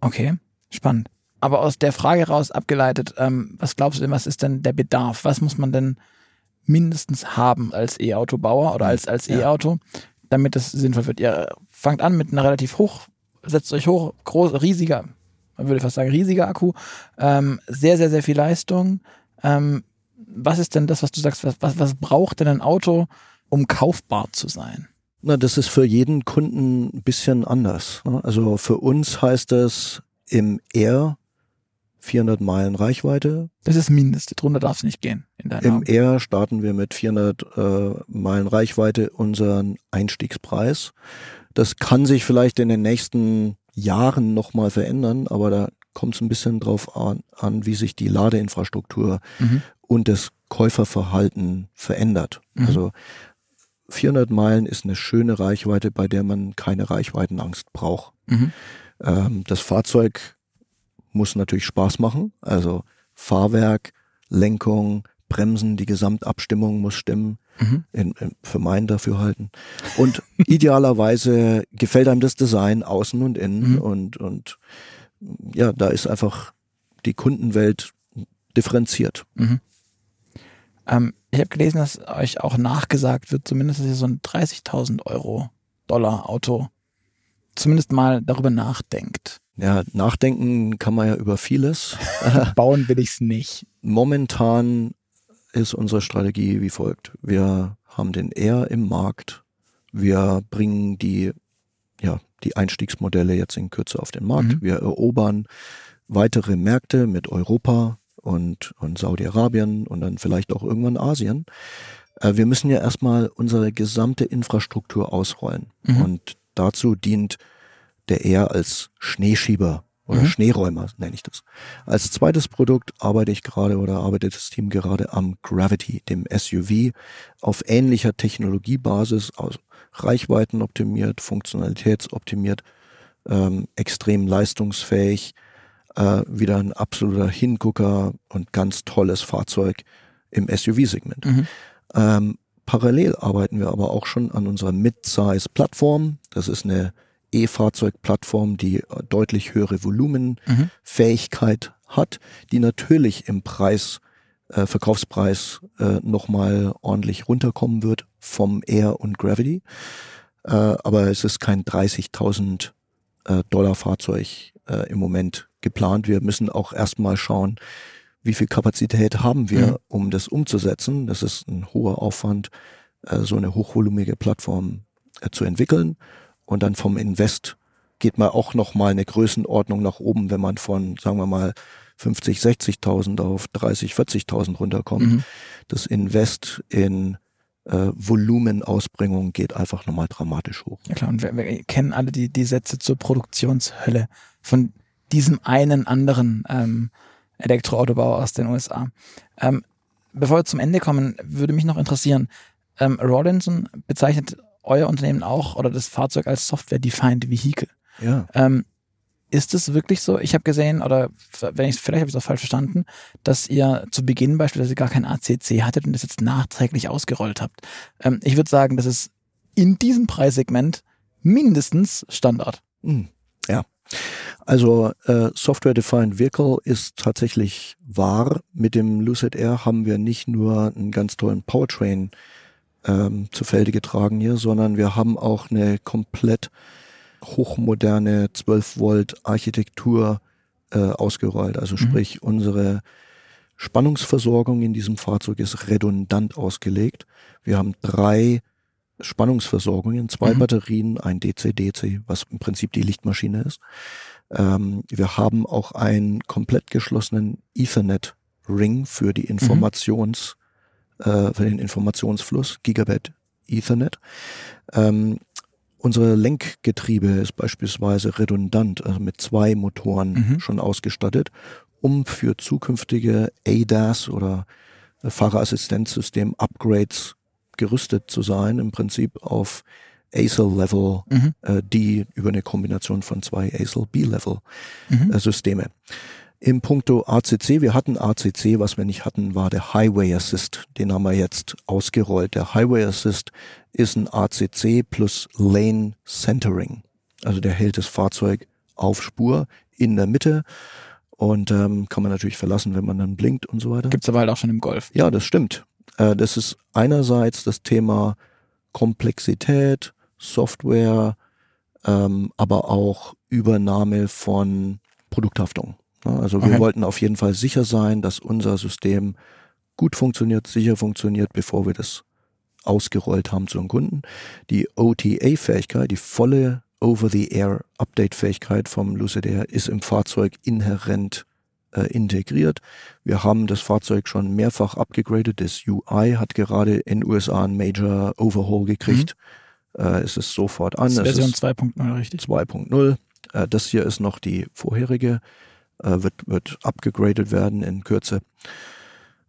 okay, spannend. Aber aus der Frage raus abgeleitet, ähm, was glaubst du denn, was ist denn der Bedarf? Was muss man denn mindestens haben als E-Autobauer oder als, als Ja. E-Auto, damit es sinnvoll wird? Ihr fangt an mit einer relativ hoch, setzt euch hoch, groß, riesiger, man würde fast sagen riesiger Akku, ähm, sehr, sehr, sehr viel Leistung. Ähm, was ist denn das, was du sagst, was, was, was braucht denn ein Auto, um kaufbar zu sein? Na, das ist für jeden Kunden ein bisschen anders. ne? Also für uns heißt das im R 400 Meilen Reichweite. Das ist das Mindeste, drunter darf es nicht gehen in Im Augen. R starten wir mit 400 äh, Meilen Reichweite unseren Einstiegspreis. Das kann sich vielleicht in den nächsten Jahren nochmal verändern, aber da kommt es ein bisschen drauf an, an, wie sich die Ladeinfrastruktur Mhm. und das Käuferverhalten verändert. Mhm. Also 400 Meilen ist eine schöne Reichweite, bei der man keine Reichweitenangst braucht. Mhm. Ähm, das Fahrzeug muss natürlich Spaß machen. Also Fahrwerk, Lenkung, Bremsen, die Gesamtabstimmung muss stimmen. Mhm. In, in, für mein Dafürhalten. Und idealerweise gefällt einem das Design außen und innen Mhm. und, und ja, da ist einfach die Kundenwelt differenziert. Mhm. Ähm, ich habe gelesen, dass euch auch nachgesagt wird, zumindest, dass ihr so ein 30.000 Euro Dollar Auto zumindest mal darüber nachdenkt. Ja, nachdenken kann man ja über vieles. Bauen will ich es nicht. Momentan ist unsere Strategie wie folgt. Wir haben den R im Markt. Wir bringen die, ja, die Einstiegsmodelle jetzt in Kürze auf den Markt. Mhm. Wir erobern weitere Märkte mit Europa und, und Saudi-Arabien und dann vielleicht auch irgendwann Asien. Äh, wir müssen ja erstmal unsere gesamte Infrastruktur ausrollen. Mhm. Und dazu dient der R als Schneeschieber oder Mhm. Schneeräumer, nenne ich das. Als zweites Produkt arbeite ich gerade oder arbeitet das Team gerade am Gravity, dem SUV, auf ähnlicher Technologiebasis, aus Reichweiten optimiert, funktionalitätsoptimiert, ähm, extrem leistungsfähig, äh, wieder ein absoluter Hingucker und ganz tolles Fahrzeug im SUV-Segment. Mhm. Ähm, parallel arbeiten wir aber auch schon an unserer Mid-Size-Plattform. Das ist eine E-Fahrzeug-Plattform, die deutlich höhere Volumenfähigkeit Mhm. hat, die natürlich im Preis, äh, Verkaufspreis äh, nochmal ordentlich runterkommen wird vom Air und Gravity. Äh, aber es ist kein 30.000 äh, Dollar Fahrzeug äh, im Moment geplant. Wir müssen auch erstmal schauen, wie viel Kapazität haben wir, Mhm. um das umzusetzen. Das ist ein hoher Aufwand, äh, so eine hochvolumige Plattform äh, zu entwickeln. Und dann vom Invest geht man auch nochmal eine Größenordnung nach oben, wenn man von, sagen wir mal, 50, 60.000 auf 30, 40.000 runterkommt. Mhm. Das Invest in äh, Volumenausbringung geht einfach nochmal dramatisch hoch. Ja klar, und wir, wir kennen alle die, die Sätze zur Produktionshölle von diesem einen anderen ähm, Elektroautobauer aus den USA. Ähm, bevor wir zum Ende kommen, würde mich noch interessieren, ähm, Rawlinson bezeichnet euer Unternehmen auch oder das Fahrzeug als Software-Defined Vehicle. Ja. Ähm, ist es wirklich so? Ich habe gesehen, oder wenn ich vielleicht habe ich es auch falsch verstanden, dass ihr zu Beginn beispielsweise gar kein ACC hattet und das jetzt nachträglich ausgerollt habt. Ähm, ich würde sagen, das ist in diesem Preissegment mindestens Standard. Hm, Ja. Also äh, Software Defined Vehicle ist tatsächlich wahr. Mit dem Lucid Air haben wir nicht nur einen ganz tollen Powertrain ähm, zu Felde getragen hier, sondern wir haben auch eine komplett hochmoderne 12 Volt Architektur äh, ausgerollt. Also Mhm. sprich unsere Spannungsversorgung in diesem Fahrzeug ist redundant ausgelegt. Wir haben drei Spannungsversorgungen, zwei Mhm. Batterien, ein DC-DC, was im Prinzip die Lichtmaschine ist. Ähm, wir haben auch einen komplett geschlossenen Ethernet-Ring für die Informations, äh, für den Informationsfluss, Gigabit Ethernet. Ähm, unsere Lenkgetriebe ist beispielsweise redundant, also mit zwei Motoren Mhm. schon ausgestattet, um für zukünftige ADAS oder Fahrerassistenzsystem-Upgrades gerüstet zu sein, im Prinzip auf ASIL-Level, Mhm. äh, die über eine Kombination von zwei ASIL-B-Level Mhm. äh. Im Punkto ACC, wir hatten ACC, was wir nicht hatten, war der Highway Assist. Den haben wir jetzt ausgerollt. Der Highway Assist ist ein ACC plus Lane Centering. Also der hält das Fahrzeug auf Spur in der Mitte und ähm, kann man natürlich verlassen, wenn man dann blinkt und so weiter. Gibt's aber halt auch schon im Golf. Ja, das stimmt. Äh, das ist einerseits das Thema Komplexität, Software, ähm, aber auch Übernahme von Produkthaftung. Ja, Also wir Okay. wollten auf jeden Fall sicher sein, dass unser System gut funktioniert, sicher funktioniert, bevor wir das ausgerollt haben zu den Kunden. Die OTA-Fähigkeit, die volle Over-the-Air-Update-Fähigkeit vom Lucid Air ist im Fahrzeug inhärent äh, integriert. Wir haben das Fahrzeug schon mehrfach abgegradet. Das UI hat gerade in USA ein Major Overhaul gekriegt. Äh, es ist sofort an. Das ist Version ist 2.0, richtig? 2.0. Äh, das hier ist noch die vorherige, äh, wird, wird abgegradet werden in Kürze.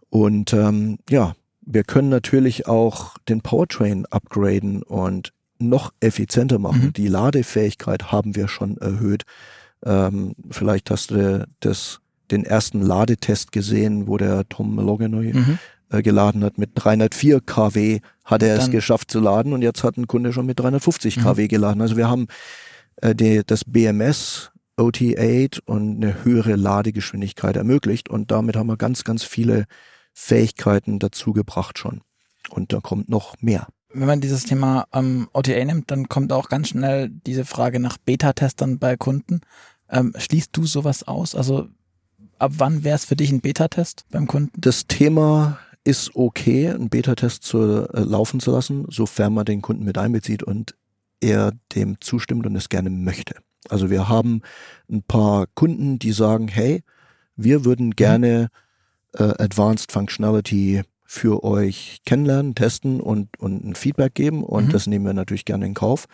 Und ähm, ja, wir können natürlich auch den Powertrain upgraden und noch effizienter machen. Mhm. Die Ladefähigkeit haben wir schon erhöht. Ähm, vielleicht hast du das, den ersten Ladetest gesehen, wo der Tom Malogany Mhm. äh, geladen hat. Mit 304 kW hat er es Dann- geschafft zu laden und jetzt hat ein Kunde schon mit 350 Mhm. kW geladen. Also wir haben äh, die, das BMS OT8 und eine höhere Ladegeschwindigkeit ermöglicht. Und damit haben wir ganz, ganz viele Fähigkeiten dazu gebracht schon. Und da kommt noch mehr. Wenn man dieses Thema ähm, OTA nimmt, dann kommt auch ganz schnell diese Frage nach Beta-Testern bei Kunden. Ähm, schließt du sowas aus? Also ab wann wäre es für dich ein Beta-Test beim Kunden? Das Thema ist okay, einen Beta-Test zu äh, laufen zu lassen, sofern man den Kunden mit einbezieht und er dem zustimmt und es gerne möchte. Also wir haben ein paar Kunden, die sagen, hey, wir würden gerne äh, Advanced Functionality für euch kennenlernen, testen und, und ein Feedback geben. Und Mhm. das nehmen wir natürlich gerne in Kauf.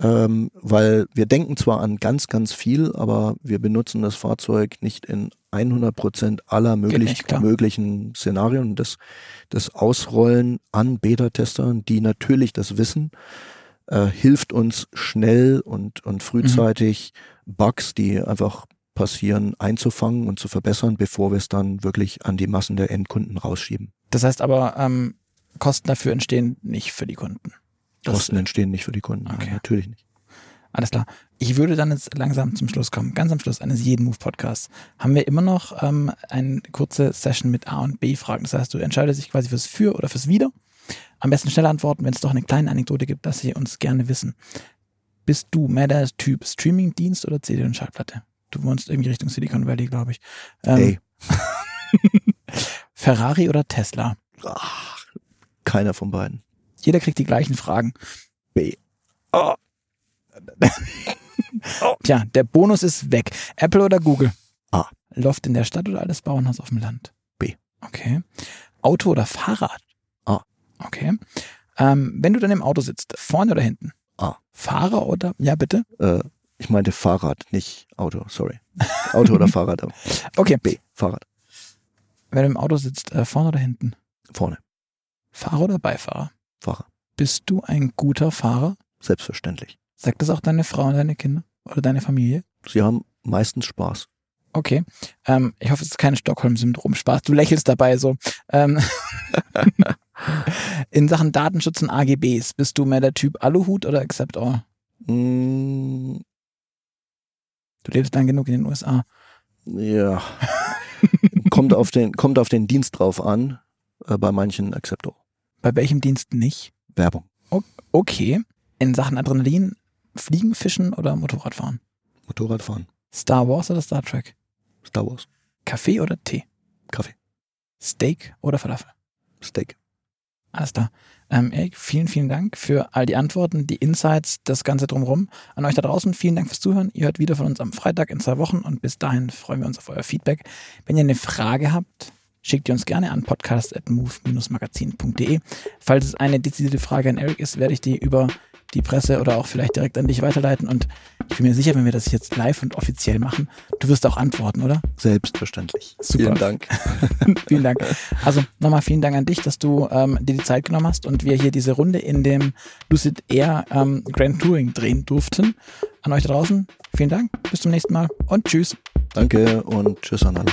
Ähm, weil wir denken zwar an ganz, ganz viel, aber wir benutzen das Fahrzeug nicht in 100 Prozent aller möglich, nicht, möglichen Szenarien. Und das, das Ausrollen an Beta-Testern, die natürlich das wissen, äh, hilft uns schnell und, und frühzeitig Bugs, die einfach passieren, einzufangen und zu verbessern, bevor wir es dann wirklich an die Massen der Endkunden rausschieben. Das heißt aber, ähm, Kosten dafür entstehen nicht für die Kunden. Das- Kosten entstehen nicht für die Kunden. Okay. Nein, natürlich nicht. Alles klar. Ich würde dann jetzt langsam zum Schluss kommen. Ganz am Schluss eines jeden Move-Podcasts haben wir immer noch ähm, eine kurze Session mit A- und B-Fragen. Das heißt, du entscheidest dich quasi fürs Für oder fürs Wider. Am besten schnell antworten, wenn es doch eine kleine Anekdote gibt, dass sie uns gerne wissen. Bist du mehr der Typ Streaming-Dienst oder CD und Schallplatte? Du wohnst irgendwie Richtung Silicon Valley, glaube ich. Ähm, Ferrari oder Tesla? ach, keiner von beiden. Jeder kriegt die gleichen Fragen. B. Oh. Tja, der Bonus ist weg. Apple oder Google? A. Loft in der Stadt oder altes Bauernhaus auf dem Land? B. Okay. Auto oder Fahrrad? Okay. Ähm, wenn du dann im Auto sitzt, vorne oder hinten? A. Fahrer oder, ja bitte? Äh, ich meinte Fahrrad, nicht Auto, sorry. Auto oder Fahrrad. aber Okay. B, Fahrrad. Wenn du im Auto sitzt, äh, vorne oder hinten? Vorne, Fahrer oder Beifahrer? Fahrer. Bist du ein guter Fahrer? Selbstverständlich. Sagt das auch deine Frau und deine Kinder? Oder deine Familie? Sie haben meistens Spaß. Okay. Ähm, ich hoffe, es ist kein Stockholm-Syndrom-Spaß. Du lächelst dabei so. Ähm, in Sachen Datenschutz und AGBs, bist du mehr der Typ Aluhut oder Accept All? Mm, Du lebst lang genug in den USA. ja. kommt, auf den, kommt auf den Dienst drauf an. Äh, bei manchen Accepto. Bei welchem Dienst nicht? Werbung. Okay. In Sachen Adrenalin, Fliegen, Fischen oder Motorradfahren? Motorradfahren. Star Wars oder Star Trek? Star Wars. Kaffee oder Tee? Kaffee. Steak oder Falafel? Steak. Alles klar. Ähm, Erik, vielen, vielen Dank für all die Antworten, die Insights, das Ganze drumherum. An euch da draußen, vielen Dank fürs Zuhören. Ihr hört wieder von uns am Freitag in zwei Wochen und bis dahin freuen wir uns auf euer Feedback. Wenn ihr eine Frage habt, schickt ihr uns gerne an podcast.move-magazin.de. Falls es eine dezidierte Frage an Erik ist, werde ich die über die Presse oder auch vielleicht direkt an dich weiterleiten. Und ich bin mir sicher, wenn wir das jetzt live und offiziell machen, du wirst auch antworten, oder? Selbstverständlich. Super. Vielen Dank. vielen Dank. Also nochmal vielen Dank an dich, dass du ähm, dir die Zeit genommen hast und wir hier diese Runde in dem Lucid Air ähm, Grand Touring drehen durften. An euch da draußen, vielen Dank, bis zum nächsten Mal und tschüss. Danke und tschüss an alle.